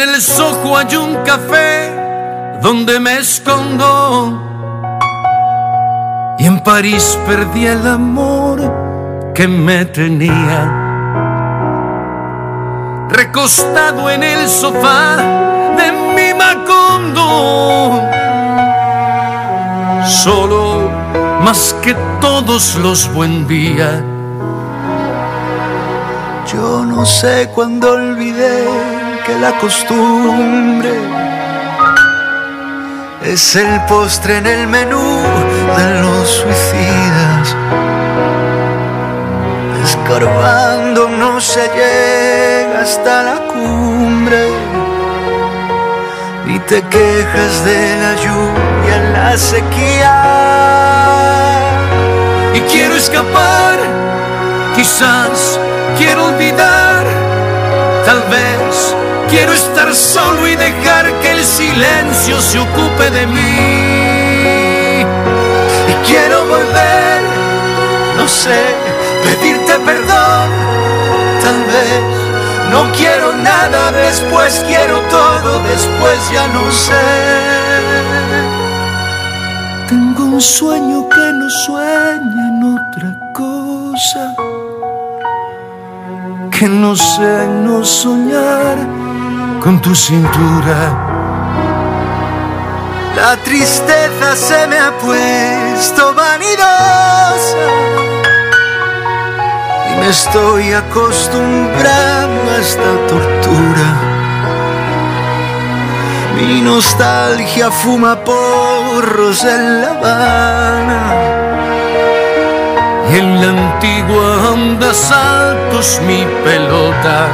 B: En el sojo hay un café donde me escondo. Y en París perdí el amor que me tenía. Recostado en el sofá de mi Macondo. Solo más que todos los buen días. Yo no sé cuándo olvidé la costumbre es el postre en el menú de los suicidas. Escarbando no se llega hasta la cumbre, ni te quejas de la lluvia la sequía. Y quiero escapar, quizás quiero olvidar, tal vez Quiero estar solo y dejar que el silencio se ocupe de mí. Y quiero volver, no sé, pedirte perdón. Tal vez no quiero nada, después quiero todo, después ya no sé. Tengo un sueño que no sueña en otra cosa. Que no sé no soñar con tu cintura. La tristeza se me ha puesto vanidosa y me estoy acostumbrando a esta tortura. Mi nostalgia fuma porros en La Habana y en la antigua onda saltos mi pelota.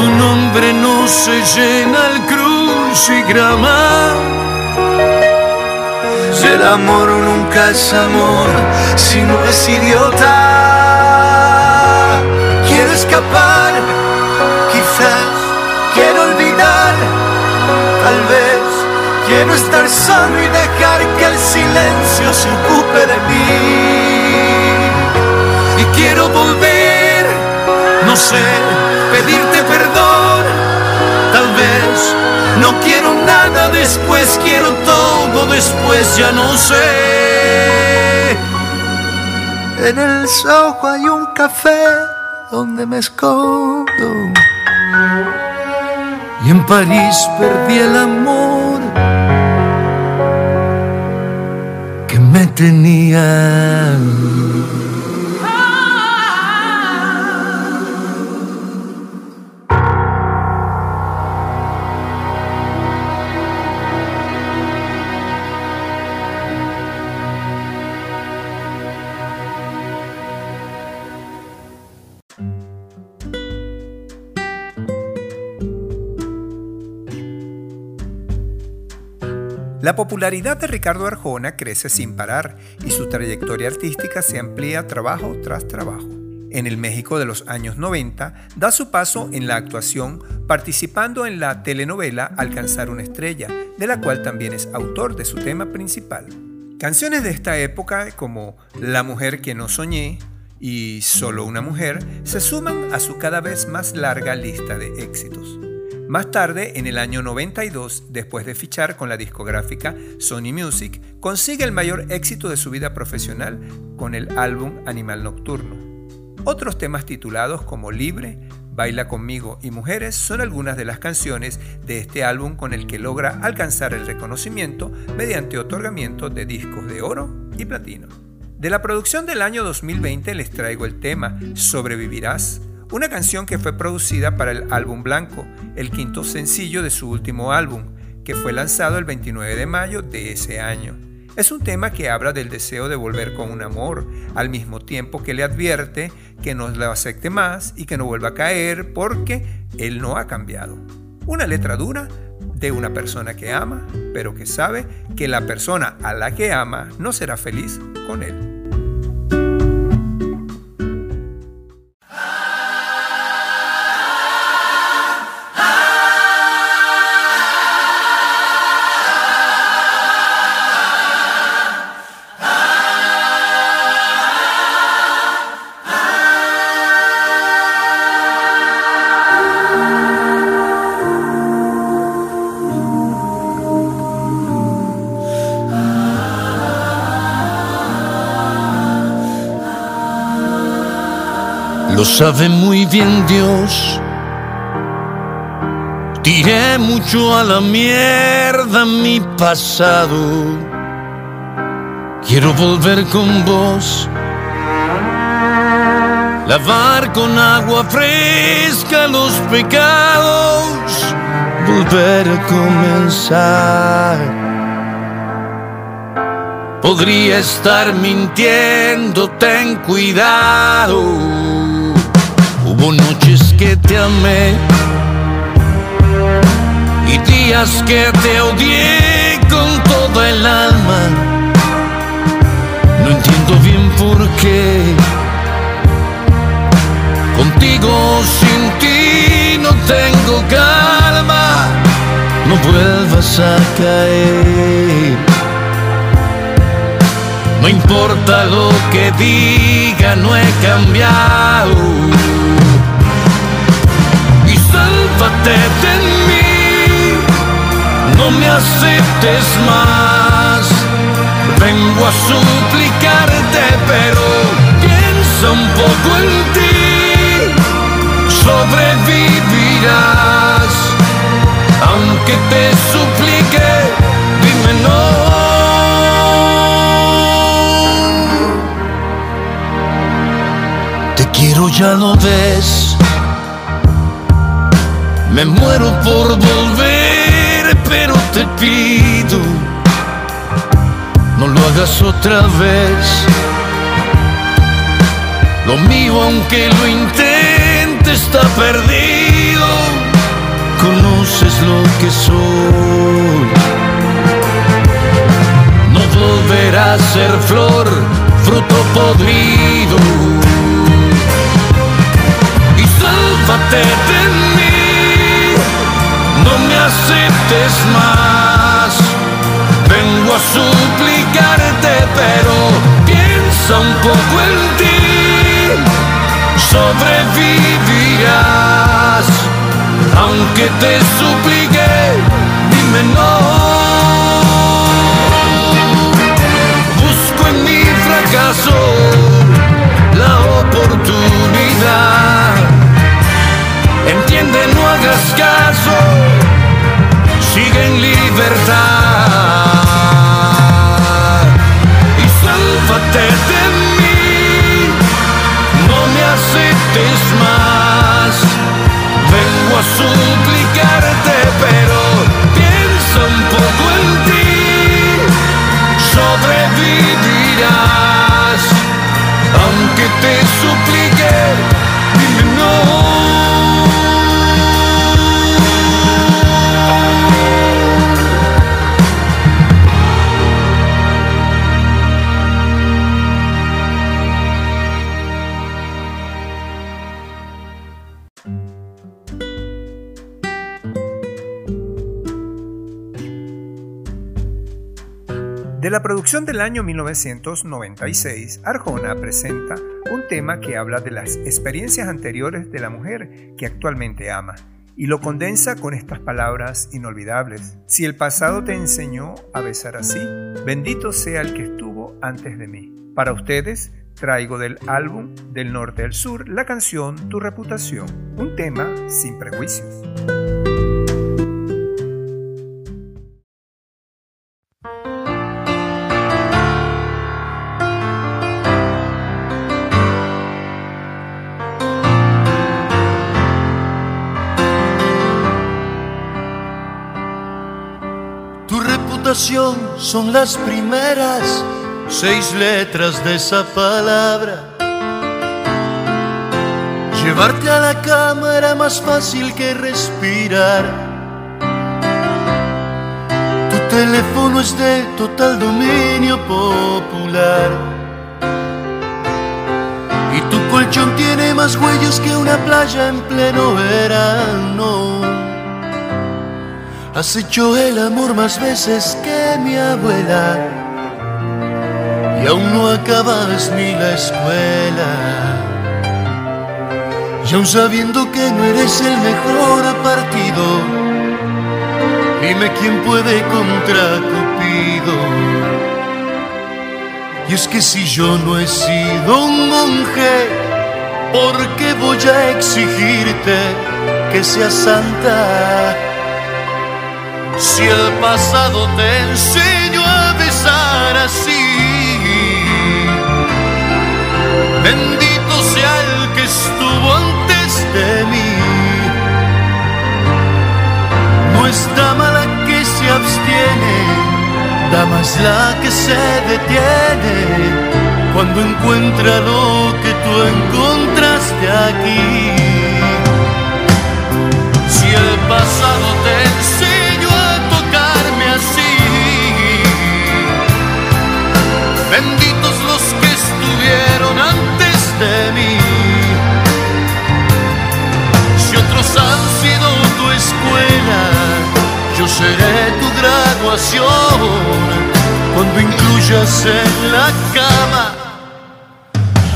B: Tu nombre no se llena el crucigrama. Si el amor nunca es amor, si no es idiota. Quiero escapar, quizás quiero olvidar, tal vez quiero estar solo y dejar que el silencio se ocupe de mí. Y quiero volver, no sé, pedirte perdón, tal vez no quiero nada después, quiero todo después, ya no sé. En el Soho hay un café donde me escondo. Y en París perdí el amor que me tenía.
A: La popularidad de Ricardo Arjona crece sin parar y su trayectoria artística se amplía trabajo tras trabajo. En el México de los años 90 da su paso en la actuación participando en la telenovela Alcanzar una estrella, de la cual también es autor de su tema principal. Canciones de esta época como La mujer que no soñé y Solo una mujer se suman a su cada vez más larga lista de éxitos. Más tarde, en el año 92, después de fichar con la discográfica Sony Music, consigue el mayor éxito de su vida profesional con el álbum Animal Nocturno. Otros temas titulados como Libre, Baila conmigo y Mujeres son algunas de las canciones de este álbum con el que logra alcanzar el reconocimiento mediante otorgamiento de discos de oro y platino. De la producción del año 2020 les traigo el tema Sobrevivirás, una canción que fue producida para el álbum Blanco, el quinto sencillo de su último álbum, que fue lanzado el 29 de mayo de ese año. Es un tema que habla del deseo de volver con un amor, al mismo tiempo que le advierte que no lo acepte más y que no vuelva a caer porque él no ha cambiado. Una letra dura de una persona que ama, pero que sabe que la persona a la que ama no será feliz con él.
B: Lo sabe muy bien Dios. Tiré mucho a la mierda mi pasado. Quiero volver con vos. Lavar con agua fresca los pecados. Volver a comenzar. Podría estar mintiendo, ten cuidado. Hubo noches que te amé y días que te odié con toda el alma. No entiendo bien por qué. Contigo sin ti no tengo calma. No vuelvas a caer. No importa lo que diga, no he cambiado sálvate de mí, no me aceptes más. Vengo a suplicarte, pero piensa un poco en ti, sobrevivirás. Aunque te suplique, dime no. Quiero, ya lo ves me muero por volver, pero te pido, no lo hagas otra vez. Lo mío, aunque lo intente, está perdido. Conoces lo que soy. No volverá a ser flor, fruto podrido. De no me aceptes más. Vengo a suplicarte, pero piensa un poco en ti sobrevivirás. Aunque te suplique, dime no. Busco en mi fracaso la oportunidad. Entiende, no hagas caso, sigue en libertad. Y sálvate de más. Vengo a suplicarte, pero piensa un poco en ti. Sobrevivirás, aunque te suplique,
A: producción del año 1996, Arjona presenta un tema que habla de las experiencias anteriores de la mujer que actualmente ama y lo condensa con estas palabras inolvidables. Si el pasado te enseñó a besar así, bendito sea el que estuvo antes de mí. Para ustedes, traigo del álbum Del Norte al Sur la canción Tu Reputación, un tema sin prejuicios.
B: Son las primeras seis letras de esa palabra. Llevarte a la cama era más fácil que respirar. Tu teléfono es de total dominio popular. Y tu colchón tiene más huellos que una playa en pleno verano. Has hecho el amor más veces que mi abuela y aún no acabas ni la escuela. Y aún sabiendo que no eres el mejor partido, dime quién puede contra Cupido. Y es que si yo no he sido un monje, ¿por qué voy a exigirte que seas santa? Si el pasado te enseñó a besar así, bendito sea el que estuvo antes de mí. No es dama la que se abstiene, dama es la que se detiene cuando encuentra lo que tú encontraste aquí. Si el pasado te benditos los que estuvieron antes de mí. Si otros han sido tu escuela, yo seré tu graduación cuando incluyas en la cama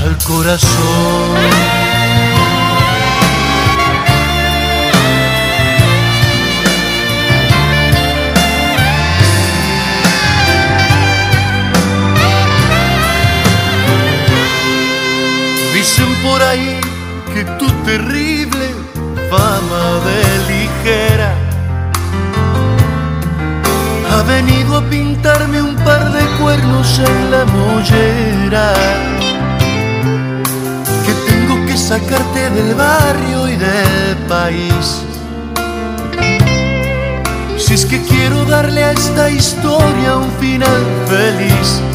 B: al corazón. Por ahí que tu terrible fama de ligera ha venido a pintarme un par de cuernos en la mollera. Que tengo que sacarte del barrio y del país. Si es que quiero darle a esta historia un final feliz.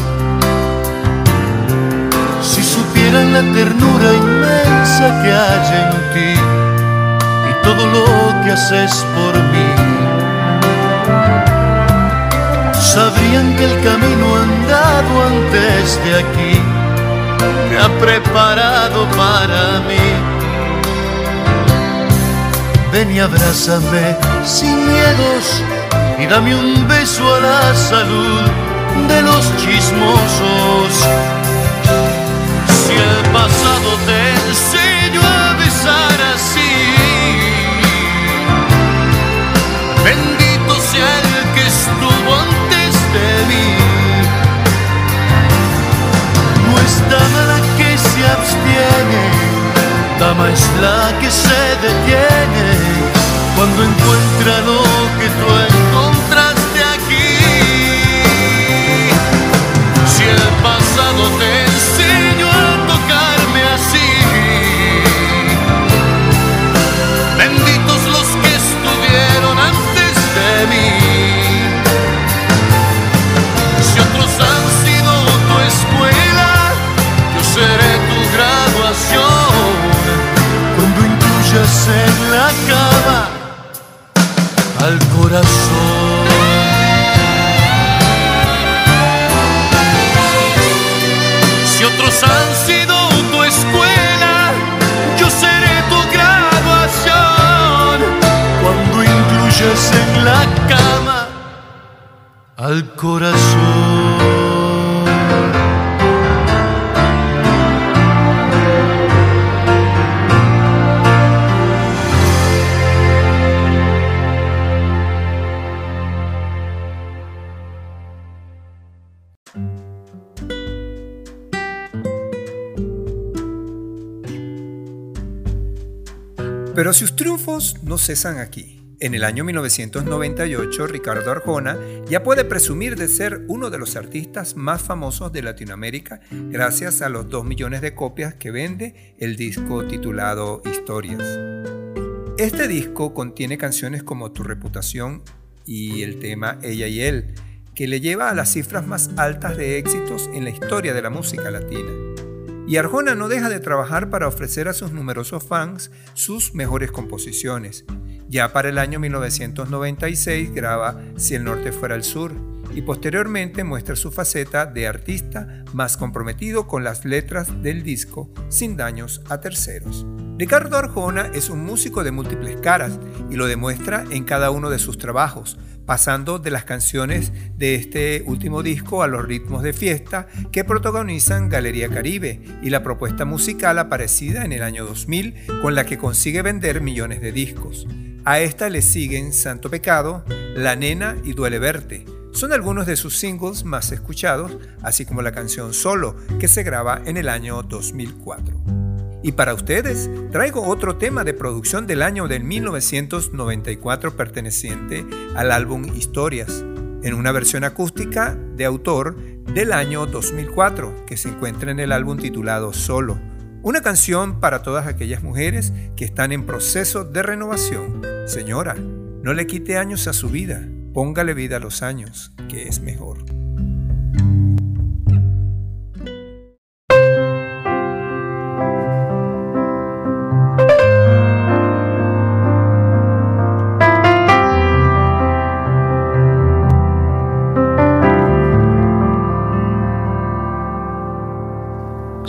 B: Supieran la ternura inmensa que hay en ti y todo lo que haces por mí, sabrían que el camino andado antes de aquí me ha preparado para mí ven y abrázame sin miedos y dame un beso a la salud de los chismosos. Si el pasado te enseñó a besar así, bendito sea el que estuvo antes de mí. No está mala que se abstiene dama es la que se detiene cuando encuentra lo corazón. Si otros han sido tu escuela, yo seré tu graduación. Cuando incluyes en la cama al corazón.
A: Pero sus triunfos no cesan aquí. En el año 1998, Ricardo Arjona ya puede presumir de ser uno de los artistas más famosos de Latinoamérica gracias a los 2 millones de copias que vende el disco titulado Historias. Este disco contiene canciones como Tu reputación y el tema Ella y Él, que le lleva a las cifras más altas de éxitos en la historia de la música latina. Y Arjona no deja de trabajar para ofrecer a sus numerosos fans sus mejores composiciones. Ya para el año 1996 graba Si el norte fuera el sur y posteriormente muestra su faceta de artista más comprometido con las letras del disco sin daños a terceros. Ricardo Arjona es un músico de múltiples caras y lo demuestra en cada uno de sus trabajos, pasando de las canciones de este último disco a los ritmos de fiesta que protagonizan Galería Caribe y la propuesta musical aparecida en el año 2000 con la que consigue vender millones de discos. A esta le siguen Santo Pecado, La Nena y Duele Verte. Son algunos de sus singles más escuchados, así como la canción Solo, que se graba en el año 2004. Y para ustedes traigo otro tema de producción del año del 1994 perteneciente al álbum Historias, en una versión acústica de autor del año 2004 que se encuentra en el álbum titulado Solo. Una canción para todas aquellas mujeres que están en proceso de renovación. Señora, no le quite años a su vida, póngale vida a los años, que es mejor.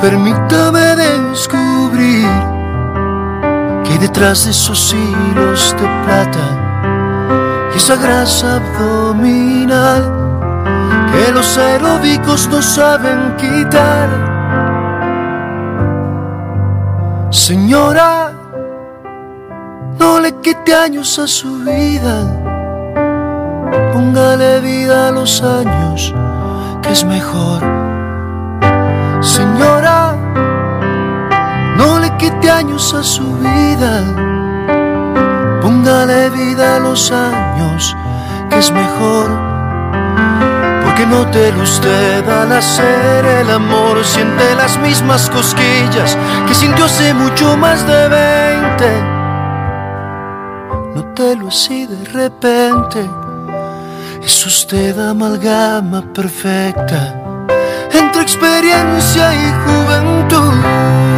B: Permítame descubrir que detrás de esos hilos de plata y esa grasa abdominal que los aeróbicos no saben quitar. Señora, no le quite años a su vida póngale vida a los años, que es mejor. Señora, años a su vida, póngale vida a los años, que es mejor que note usted al hacer el amor siente las mismas cosquillas que sintió hace mucho más de veinte. Nótelo así de repente. Es usted amalgama perfecta entre experiencia y juventud.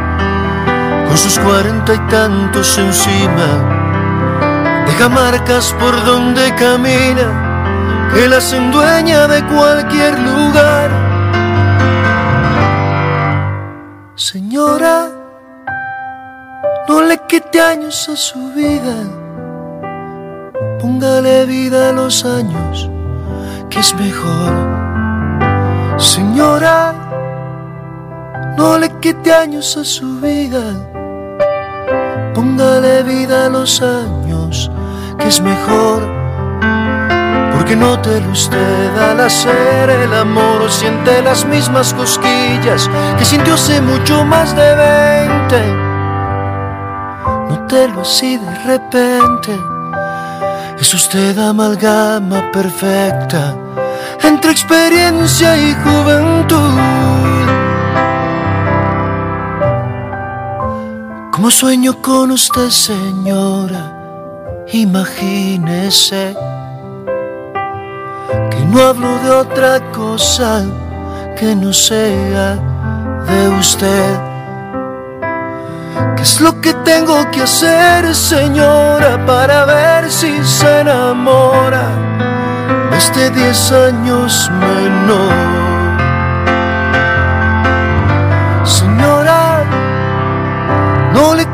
B: con sus cuarenta y tantos encima, deja marcas por donde camina, que las endueña de cualquier lugar. Señora, no le quite años a su vida, póngale vida a los años, que es mejor. Señora, no le quite años a su vida Póngale vida a los años, que es mejor. Porque no te usted al hacer el amor, siente las mismas cosquillas que sintió hace mucho más de veinte. Nótelo así de repente. Es usted amalgama perfecta entre experiencia y juventud. Como sueño con usted, señora, imagínese que no hablo de otra cosa que no sea de usted. ¿Qué es lo que tengo que hacer, señora, para ver si se enamora de este diez años menor?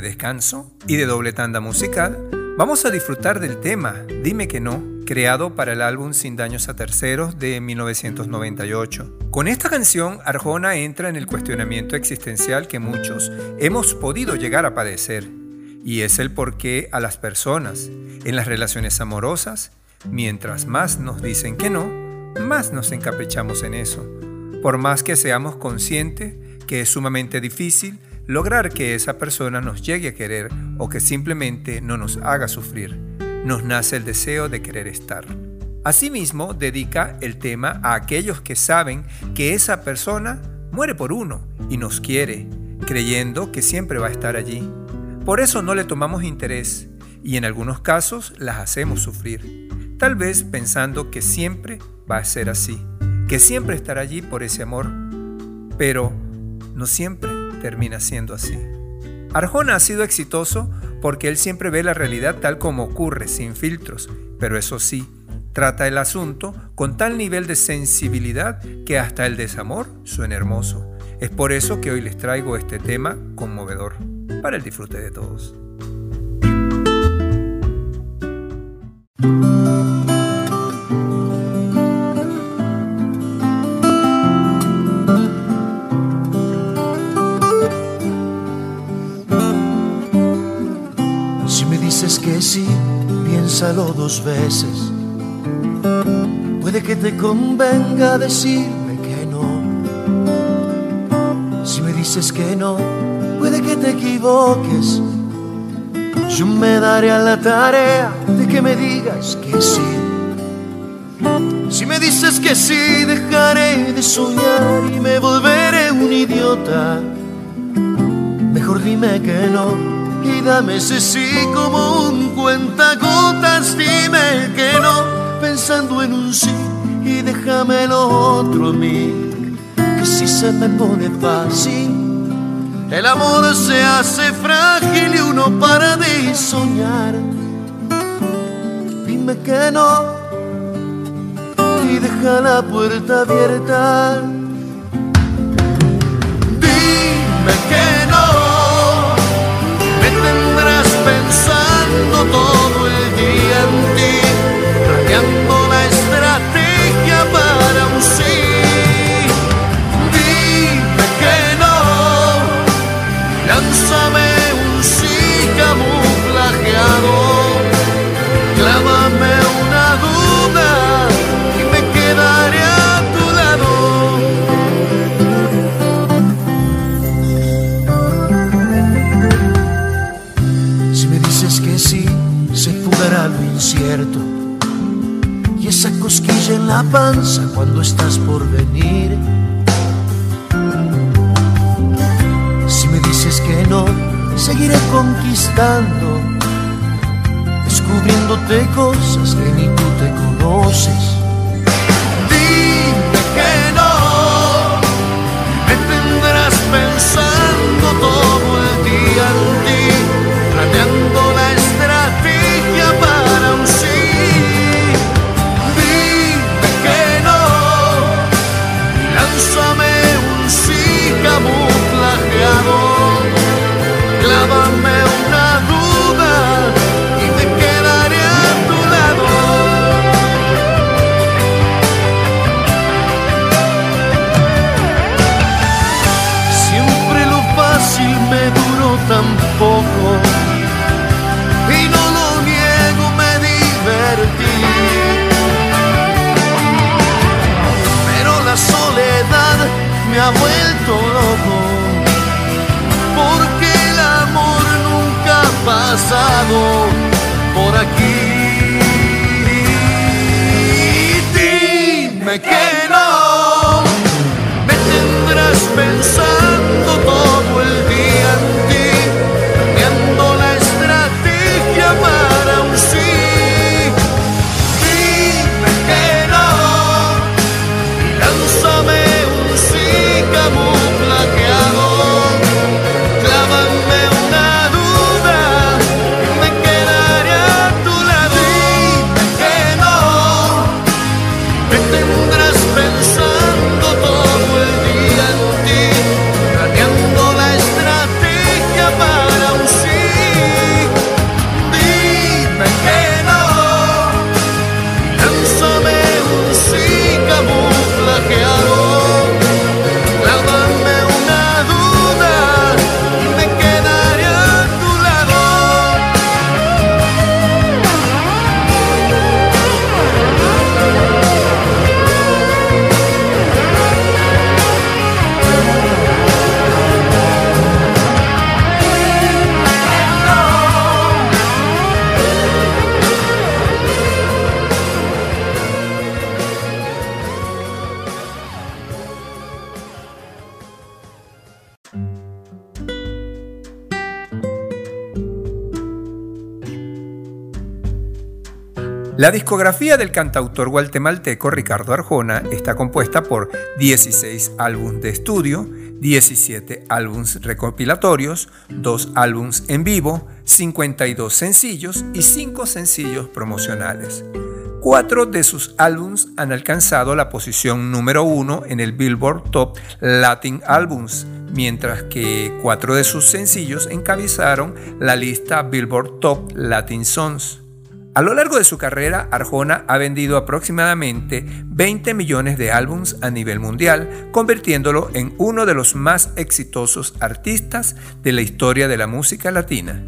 A: De descanso y de doble tanda musical, vamos a disfrutar del tema Dime que no, creado para el álbum Sin daños a terceros de 1998. Con esta canción, Arjona entra en el cuestionamiento existencial que muchos hemos podido llegar a padecer, y es el por qué a las personas en las relaciones amorosas, mientras más nos dicen que no, más nos encaprichamos en eso, por más que seamos conscientes que es sumamente difícil lograr que esa persona nos llegue a querer o que simplemente no nos haga sufrir. Nos nace el deseo de querer estar. Asimismo, dedica el tema a aquellos que saben que esa persona muere por uno y nos quiere, creyendo que siempre va a estar allí. Por eso no le tomamos interés y en algunos casos las hacemos sufrir, tal vez pensando que siempre va a ser así, que siempre estará allí por ese amor, pero no siempre termina siendo así. Arjona ha sido exitoso porque él siempre ve la realidad tal como ocurre, sin filtros, pero eso sí, trata el asunto con tal nivel de sensibilidad que hasta el desamor suena hermoso. Es por eso que hoy les traigo este tema conmovedor, para el disfrute de todos.
B: Dices que sí, piénsalo dos veces. Puede que te convenga decirme que no. Si me dices que no, puede que te equivoques. Yo me daré a la tarea de que me digas que sí. Si me dices que sí, dejaré de soñar y me volveré un idiota. Mejor dime que no y dame ese sí como un cuentagotas. Dime que no, pensando en un sí y déjame lo otro a mí. Que si se me pone fácil, el amor se hace frágil y uno para de soñar. Dime que no y deja la puerta abierta. Dime que no, pensando todo lo incierto. Y esa cosquilla en la panza cuando estás por venir. Si me dices que no, seguiré conquistando, descubriéndote cosas que ni tú te conoces. Por aquí. Dime que no, me tendrás pensando todo La
A: discografía del cantautor guatemalteco Ricardo Arjona está compuesta por 16 álbumes de estudio, 17 álbumes recopilatorios, 2 álbumes en vivo, 52 sencillos y 5 sencillos promocionales. Cuatro de sus álbums han alcanzado la posición número uno en el Billboard Top Latin Albums, mientras que cuatro de sus sencillos encabezaron la lista Billboard Top Latin Songs. A lo largo de su carrera, Arjona ha vendido aproximadamente 20 millones de álbums a nivel mundial, convirtiéndolo en uno de los más exitosos artistas de la historia de la música latina.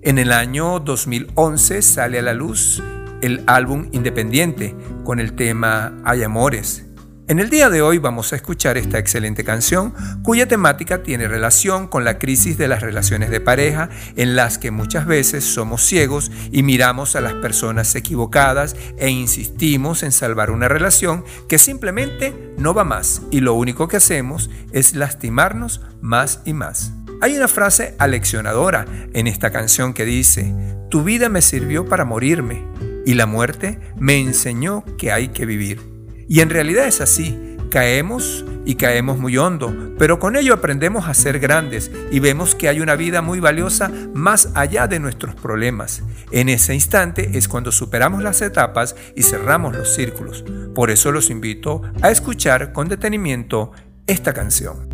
A: En el año 2011 sale a la luz el álbum Independiente con el tema Hay Amores. En el día de hoy vamos a escuchar esta excelente canción cuya temática tiene relación con la crisis de las relaciones de pareja en las que muchas veces somos ciegos y miramos a las personas equivocadas e insistimos en salvar una relación que simplemente no va más y lo único que hacemos es lastimarnos más y más. Hay una frase aleccionadora en esta canción que dice, tu vida me sirvió para morirme y la muerte me enseñó que hay que vivir. Y en realidad es así, caemos y caemos muy hondo, pero con ello aprendemos a ser grandes y vemos que hay una vida muy valiosa más allá de nuestros problemas. En ese instante es cuando superamos las etapas y cerramos los círculos. Por eso los invito a escuchar con detenimiento esta canción.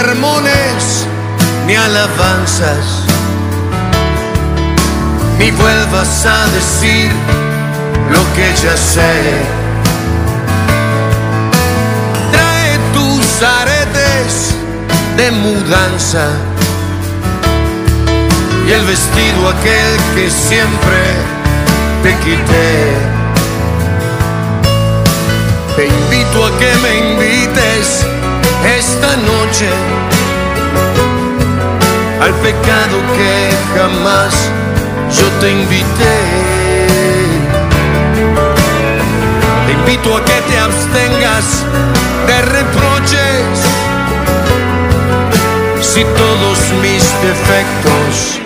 B: Sermones ni alabanzas, ni vuelvas a decir lo que ya sé. Trae tus aretes de mudanza y el vestido aquel que siempre te quité. Te invito a que me invites esta noche al pecado que jamás yo te invité. Te invito a que te abstengas de reproches si todos mis defectos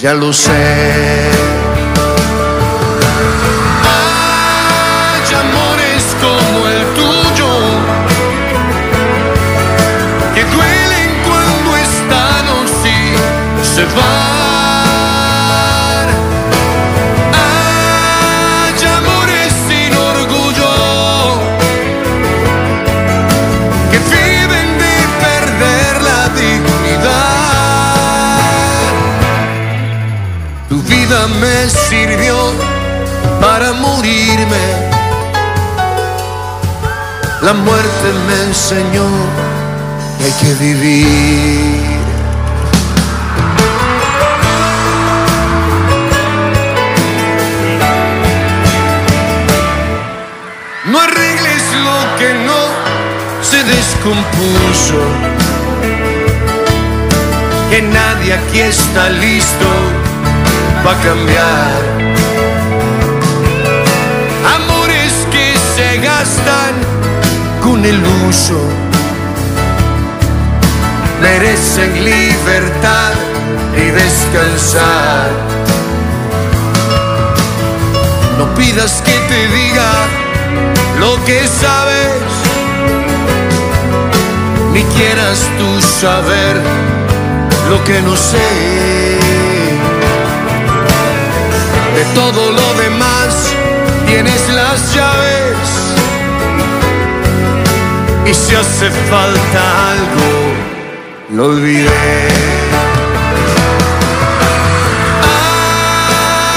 B: ya lo sé. La muerte me enseñó que hay que vivir. descompuso, que nadie aquí está listo para cambiar. Con el uso, merecen libertad y descansar. No pidas que te diga lo que sabes ni quieras tú saber lo que no sé. De todo lo demás tienes las llaves y si hace falta algo, lo olvidé.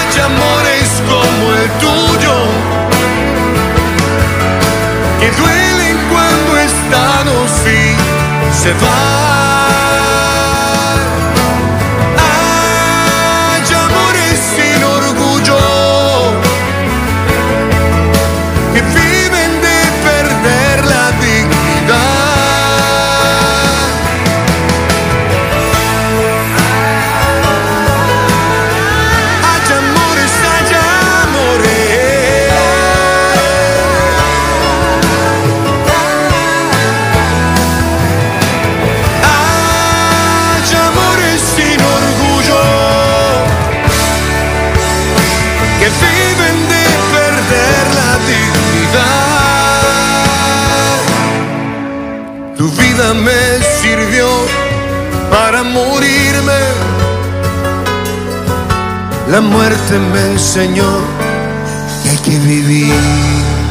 B: Hay amores como el tuyo que duelen cuando están o se va.
A: Muerte me enseñó que hay que vivir.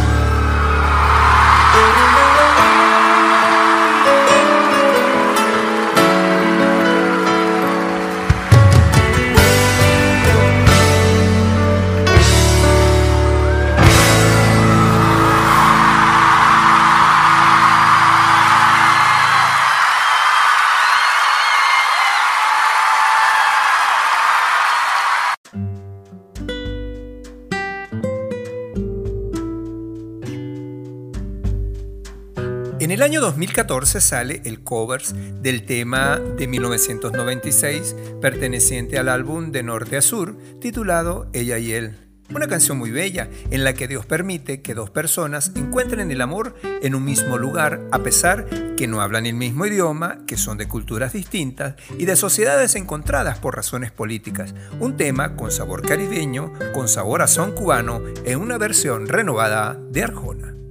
B: 2014 sale el covers del tema de 1996 perteneciente al álbum De Norte a Sur titulado Ella y Él. Una canción muy bella en la que Dios permite que dos personas encuentren el amor en un mismo lugar a pesar que no hablan el mismo idioma, que son de culturas distintas y de sociedades encontradas por razones políticas. Un tema con sabor caribeño, con sabor a son cubano en una versión renovada de Arjona.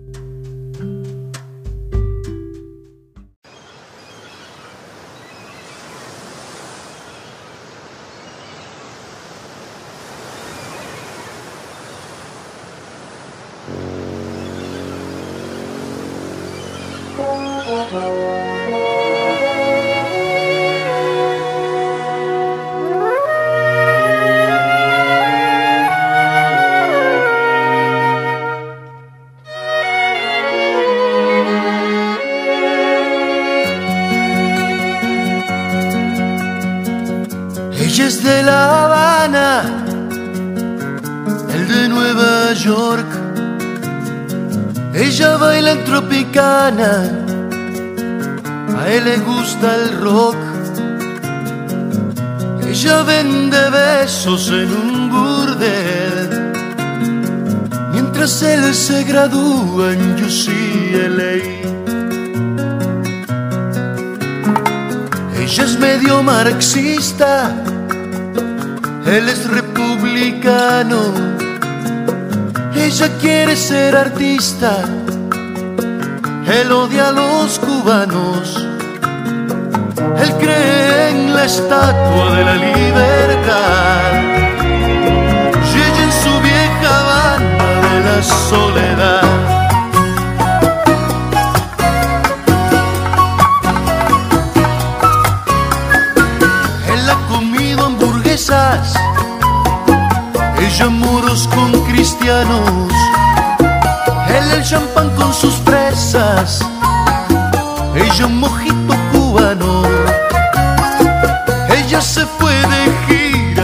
B: En un burdel, mientras él se gradúa en UCLA. Ella es medio marxista, él es republicano. Ella quiere ser artista, él odia a los cubanos. Él cree en la estatua de la libertad. Soledad. Él ha comido hamburguesas, ella muros con cristianos, él el champán con sus fresas, ella un mojito cubano, ella se fue de gira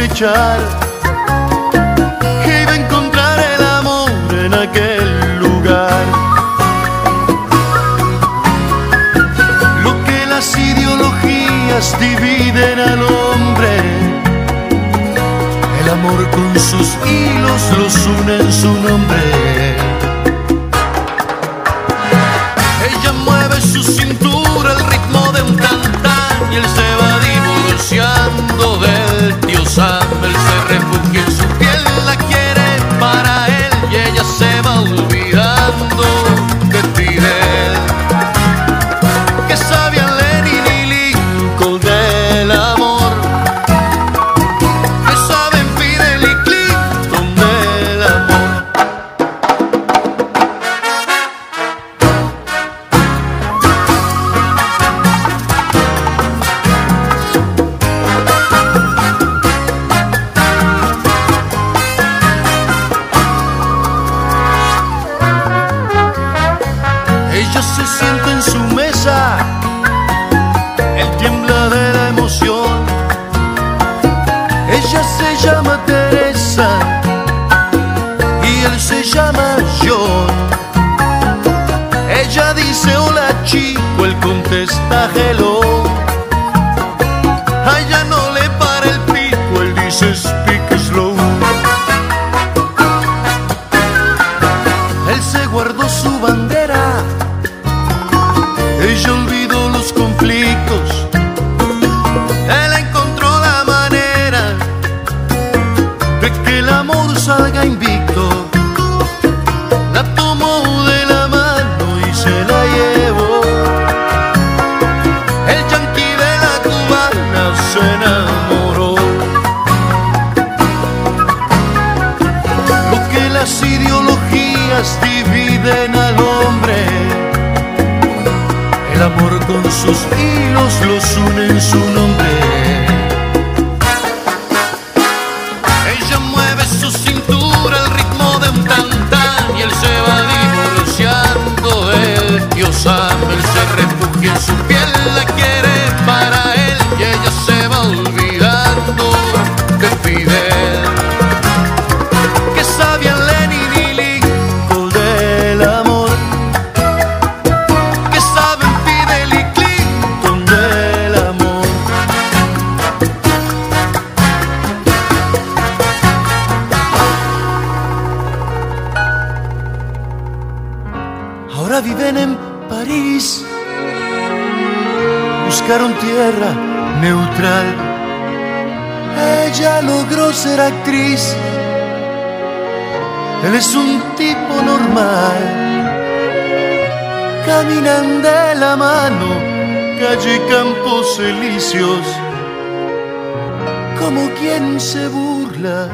B: sospechar que iba a encontrar el amor en aquel lugar. lo que las ideologías dividen al hombre. El amor con sus hilos los une en su nombre. Ella mueve su cintura al ritmo de un tantán y él se va divorciando Sam. Él
J: neutral. Ella logró ser actriz, él es un tipo normal. Caminan de la mano, calle Campos Elíseos, como quien se burla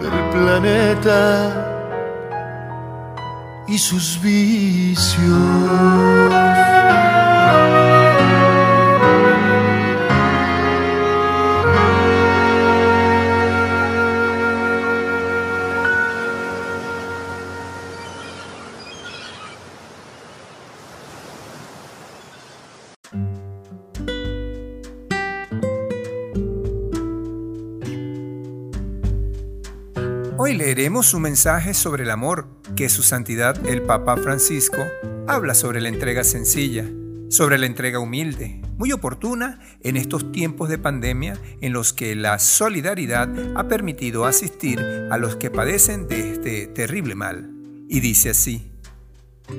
J: del planeta y sus vicios.
A: Leeremos un mensaje sobre el amor que su santidad el Papa Francisco habla sobre la entrega sencilla, sobre la entrega humilde, muy oportuna en estos tiempos de pandemia en los que la solidaridad ha permitido asistir a los que padecen de este terrible mal. Y dice así,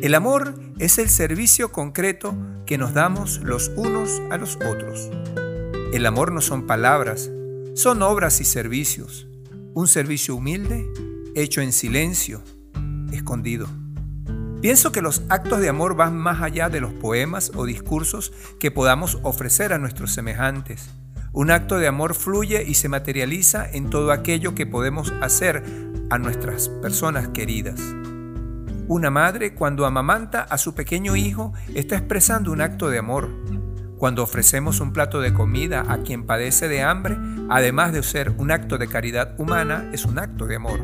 A: el amor es el servicio concreto que nos damos los unos a los otros. El amor no son palabras, son obras y servicios. Un servicio humilde, hecho en silencio, escondido. Pienso que los actos de amor van más allá de los poemas o discursos que podamos ofrecer a nuestros semejantes. Un acto de amor fluye y se materializa en todo aquello que podemos hacer a nuestras personas queridas. Una madre cuando amamanta a su pequeño hijo está expresando un acto de amor. Cuando ofrecemos un plato de comida a quien padece de hambre, además de ser un acto de caridad humana, es un acto de amor.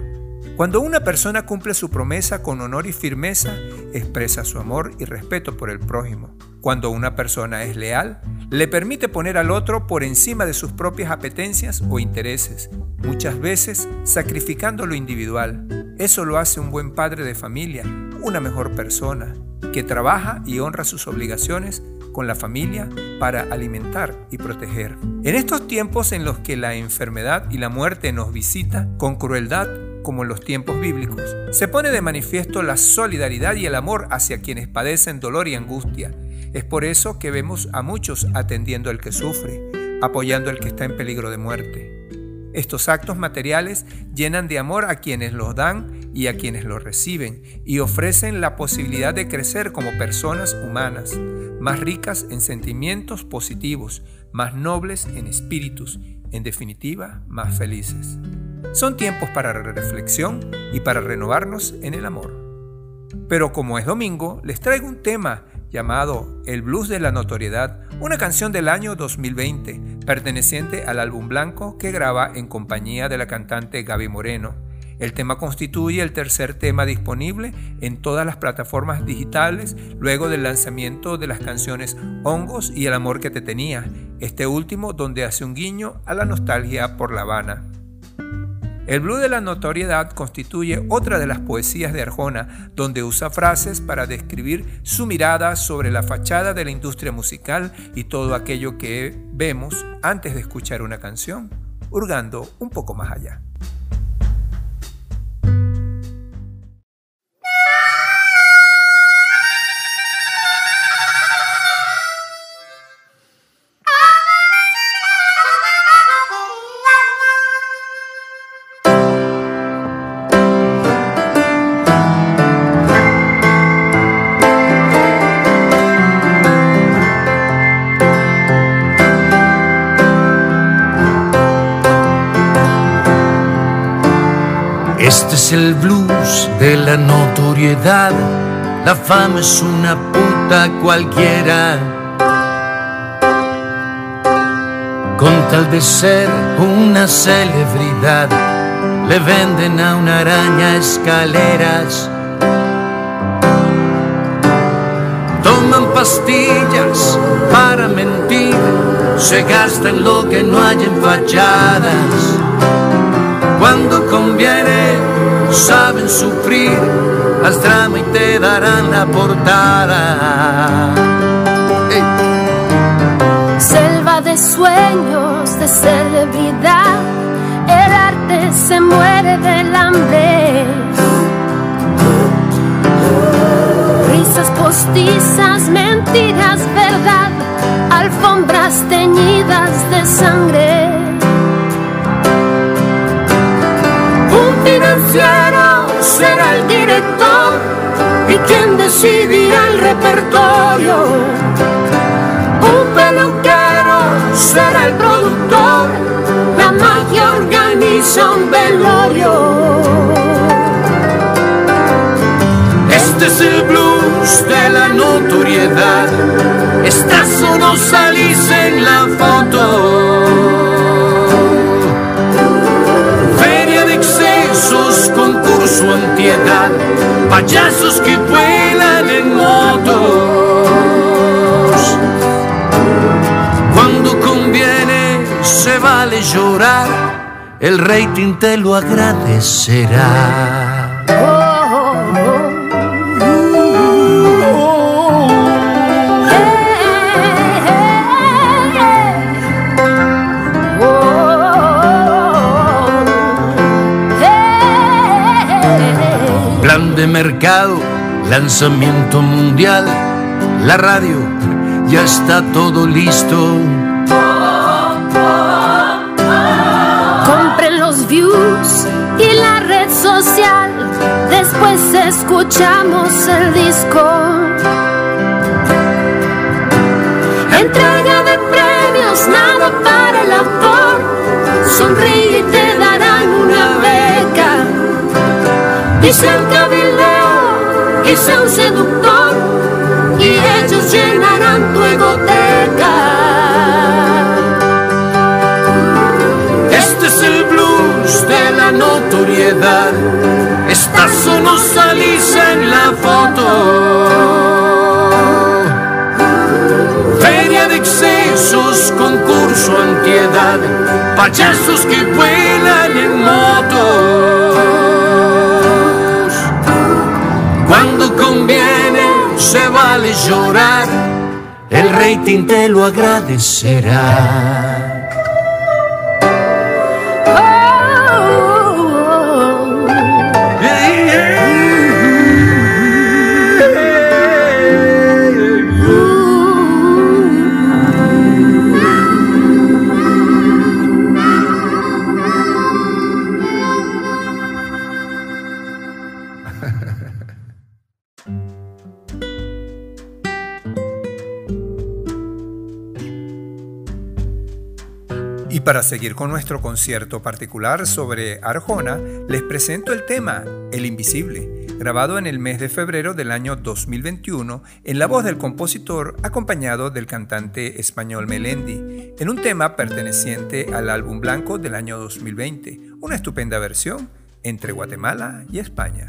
A: Cuando una persona cumple su promesa con honor y firmeza, expresa su amor y respeto por el prójimo. Cuando una persona es leal, le permite poner al otro por encima de sus propias apetencias o intereses, muchas veces sacrificando lo individual. Eso lo hace un buen padre de familia, una mejor persona, que trabaja y honra sus obligaciones con la familia para alimentar y proteger. En estos tiempos en los que la enfermedad y la muerte nos visita con crueldad, como en los tiempos bíblicos, se pone de manifiesto la solidaridad y el amor hacia quienes padecen dolor y angustia. Es por eso que vemos a muchos atendiendo al que sufre, apoyando al que está en peligro de muerte. Estos actos materiales llenan de amor a quienes los dan y a quienes los reciben y ofrecen la posibilidad de crecer como personas humanas, más ricas en sentimientos positivos, más nobles en espíritus, en definitiva, más felices. Son tiempos para reflexión y para renovarnos en el amor. Pero como es domingo, les traigo un tema llamado El Blues de la Notoriedad, una canción del año 2020, perteneciente al álbum blanco que graba en compañía de la cantante Gaby Moreno. El tema constituye el tercer tema disponible en todas las plataformas digitales luego del lanzamiento de las canciones Hongos y El amor que te tenía, este último donde hace un guiño a la nostalgia por La Habana. El blues de la notoriedad constituye otra de las poesías de Arjona, donde usa frases para describir su mirada sobre la fachada de la industria musical y todo aquello que vemos antes de escuchar una canción. hurgando un poco más allá.
B: De la notoriedad. La fama es una puta cualquiera. Con tal de ser una celebridad, le venden a una araña escaleras. Toman pastillas para mentir, se gastan lo que no hay en fachadas cuando conviene, saben sufrir, haz drama y te darán la portada.
K: Selva de sueños, de celebridad, el arte se muere del hambre. Risas postizas, mentiras, verdad, alfombras teñidas de sangre. Financiero será el director y quien decidirá el repertorio. Un peluquero será el productor, la magia organiza un velorio.
B: Este es el blues de la notoriedad, estás o no salís en la foto. Payasos que vuelan en motos. Cuando conviene se vale llorar, el rating te lo agradecerá. Mercado, lanzamiento mundial, la radio, ya está todo listo.
K: Compren los views y la red social, después escuchamos el disco. Entrega de premios, nada para el autor, sonríe y te darán una beca. Dicen sea un seductor y ellos llenarán tu egoteca.
B: Este es el blues de la notoriedad, estás o no salís en la foto. Feria de excesos, concurso antiedad, payasos que vuelan en moto. Se vale llorar, el rating te lo agradecerá.
A: Para seguir con nuestro concierto particular sobre Arjona, les presento el tema El Invisible, grabado en el mes de febrero del año 2021 en la voz del compositor acompañado del cantante español Melendi, en un tema perteneciente al álbum blanco del año 2020, una estupenda versión entre Guatemala y España.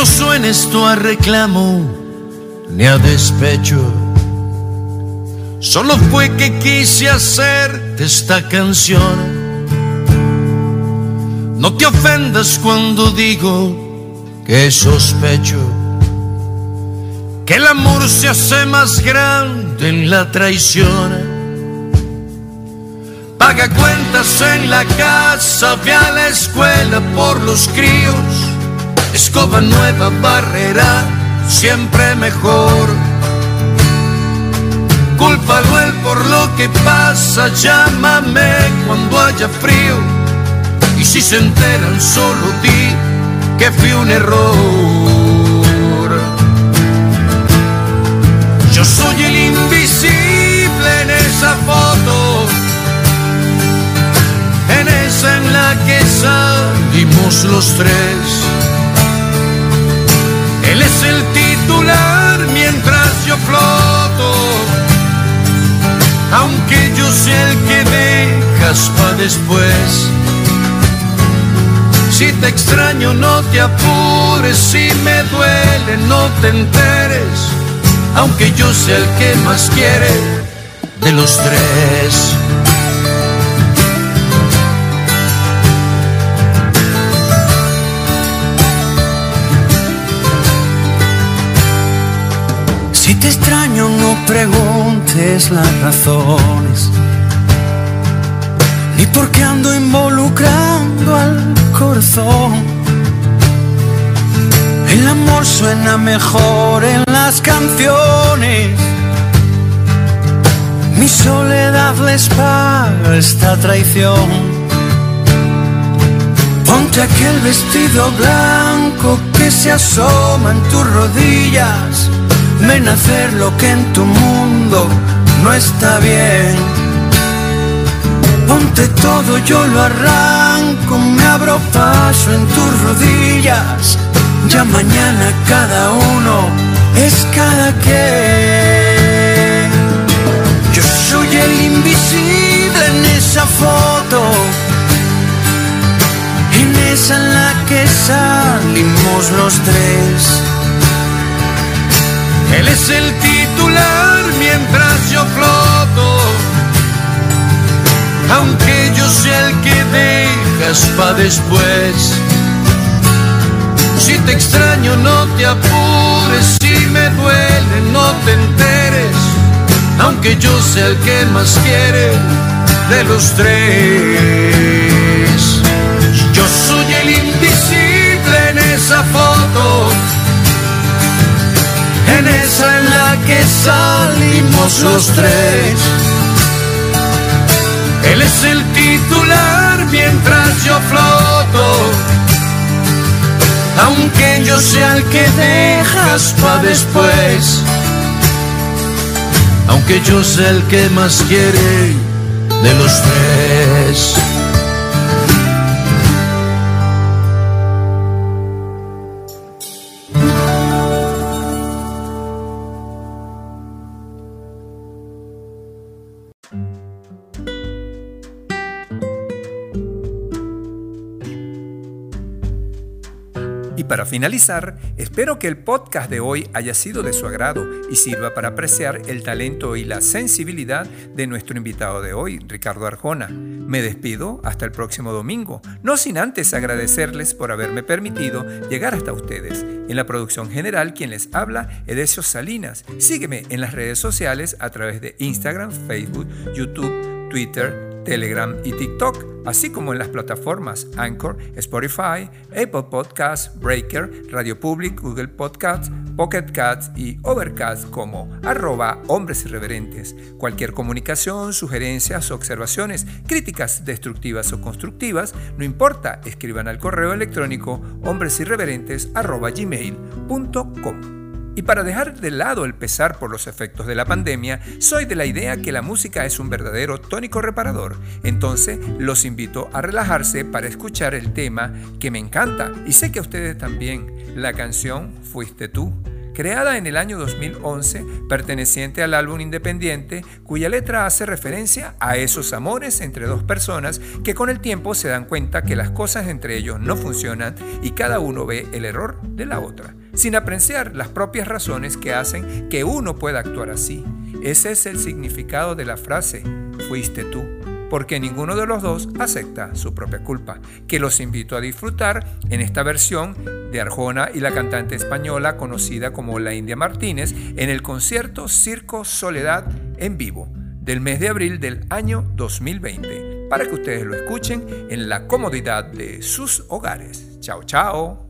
B: No suene esto a reclamo ni a despecho. Solo fue que quise hacerte esta canción No te ofendas cuando digo que sospecho que el amor se hace más grande en la traición. Paga cuentas en la casa, ve a la escuela por los críos. Escoba nueva, barrera, siempre mejor. Cúlpalo él por lo que pasa, llámame cuando haya frío. Y si se enteran, solo di que fui un error. Yo soy el invisible en esa foto, en esa en la que salimos los tres. Mientras yo floto, aunque yo sea el que dejas para después. Si te extraño no te apures, si me duele no te enteres aunque yo sea el que más quiere de los tres.
C: Te extraño no preguntes las razones, ni por qué ando involucrando al corazón el amor suena mejor en las canciones. Mi soledad les paga esta traición. Ponte aquel vestido blanco que se asoma en tus rodillas. Ven a hacer lo que en tu mundo no está bien. Ponte todo, yo lo arranco, me abro paso en tus rodillas ya mañana cada uno es cada quien. Yo soy el invisible en esa foto, en esa en la que salimos los tres.
B: Él es el titular mientras yo floto, aunque yo sea el que dejas para después. Si te extraño no te apures, si me duele no te enteres, aunque yo sea el que más quiere de los tres. Yo soy el invisible en esa en la que salimos los tres. Él es el titular mientras yo floto aunque yo sea el que dejas pa' después, aunque yo sea el que más quiere de los tres.
A: Para finalizar, espero que el podcast de hoy haya sido de su agrado y sirva para apreciar el talento y la sensibilidad de nuestro invitado de hoy, Ricardo Arjona. Me despido hasta el próximo domingo, no sin antes agradecerles por haberme permitido llegar hasta ustedes. En la producción general, quien les habla, Edesio Salinas. Sígueme en las redes sociales a través de Instagram, Facebook, YouTube, Twitter, Telegram y TikTok, así como en las plataformas Anchor, Spotify, Apple Podcasts, Breaker, Radio Public, Google Podcasts, Pocket Cats y Overcast como arroba hombres irreverentes. Cualquier comunicación, sugerencias, observaciones, críticas destructivas o constructivas, no importa, escriban al correo electrónico hombresirreverentes arroba gmail.com. Y para dejar de lado el pesar por los efectos de la pandemia, soy de la idea que la música es un verdadero tónico reparador. Entonces los invito a relajarse para escuchar el tema que me encanta. Y sé que a ustedes también, la canción Fuiste tú creada en el año 2011, perteneciente al álbum independiente, cuya letra hace referencia a esos amores entre dos personas que con el tiempo se dan cuenta que las cosas entre ellos no funcionan y cada uno ve el error de la otra, sin apreciar las propias razones que hacen que uno pueda actuar así. Ese es el significado de la frase, fuiste tú. Porque ninguno de los dos acepta su propia culpa, que los invito a disfrutar en esta versión de Arjona y la cantante española conocida como La India Martínez en el concierto Circo Soledad en vivo del mes de abril del año 2020, para que ustedes lo escuchen en la comodidad de sus hogares. Chao, chao.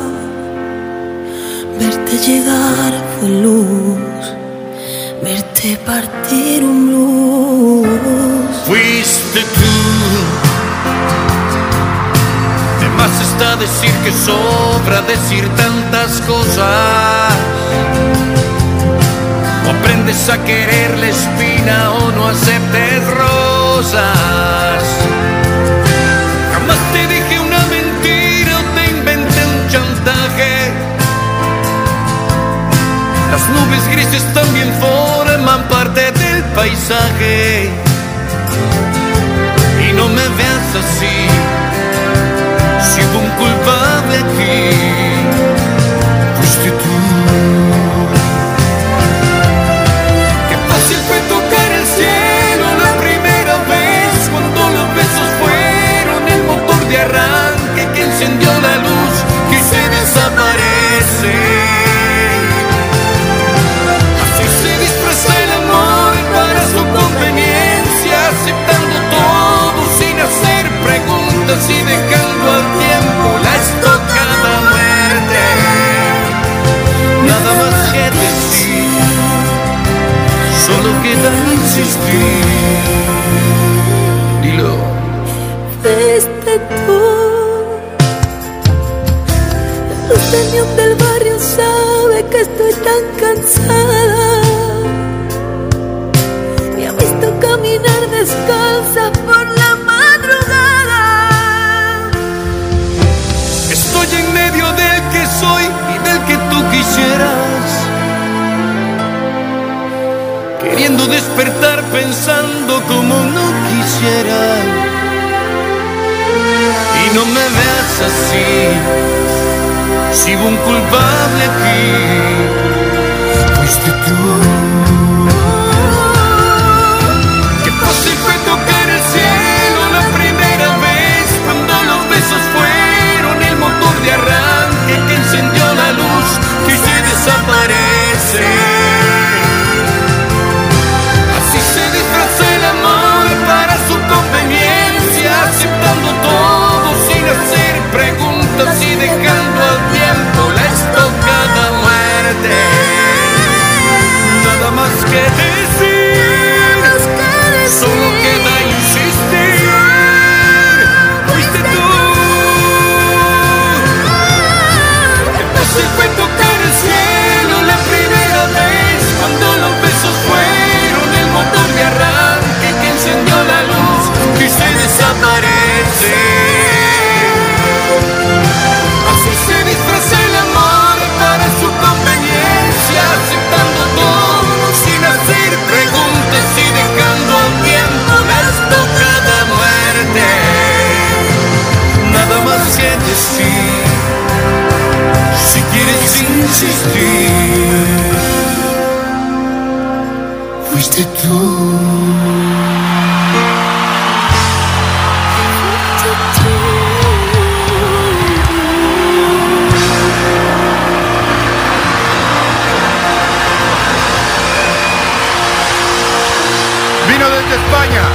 L: Verte llegar fue luz, verte partir un blues.
B: Fuiste tú. De más está decir que sobra decir tantas cosas. O aprendes a querer la espina o no aceptes rosas. Jamás te Las nubes grises también forman parte del paisaje. Y no me veas así, si hubo un culpable aquí, Dilo.
L: Fuiste tú. Luz del barrio sabe que estoy tan
B: despertar pensando como no quisiera. Y no me veas así, si hubo un culpable aquí, fuiste tú. Qué fácil fue tocar el cielo la primera vez cuando los besos fueron el motor de arranque que encendió la luz que se desaparece. Preguntas y dejando al tiempo la estocada muerte. Nada más que decir, solo queda insistir. Fuiste tú. Fácil fue tocar quieres insistir, fuiste tú.
M: España,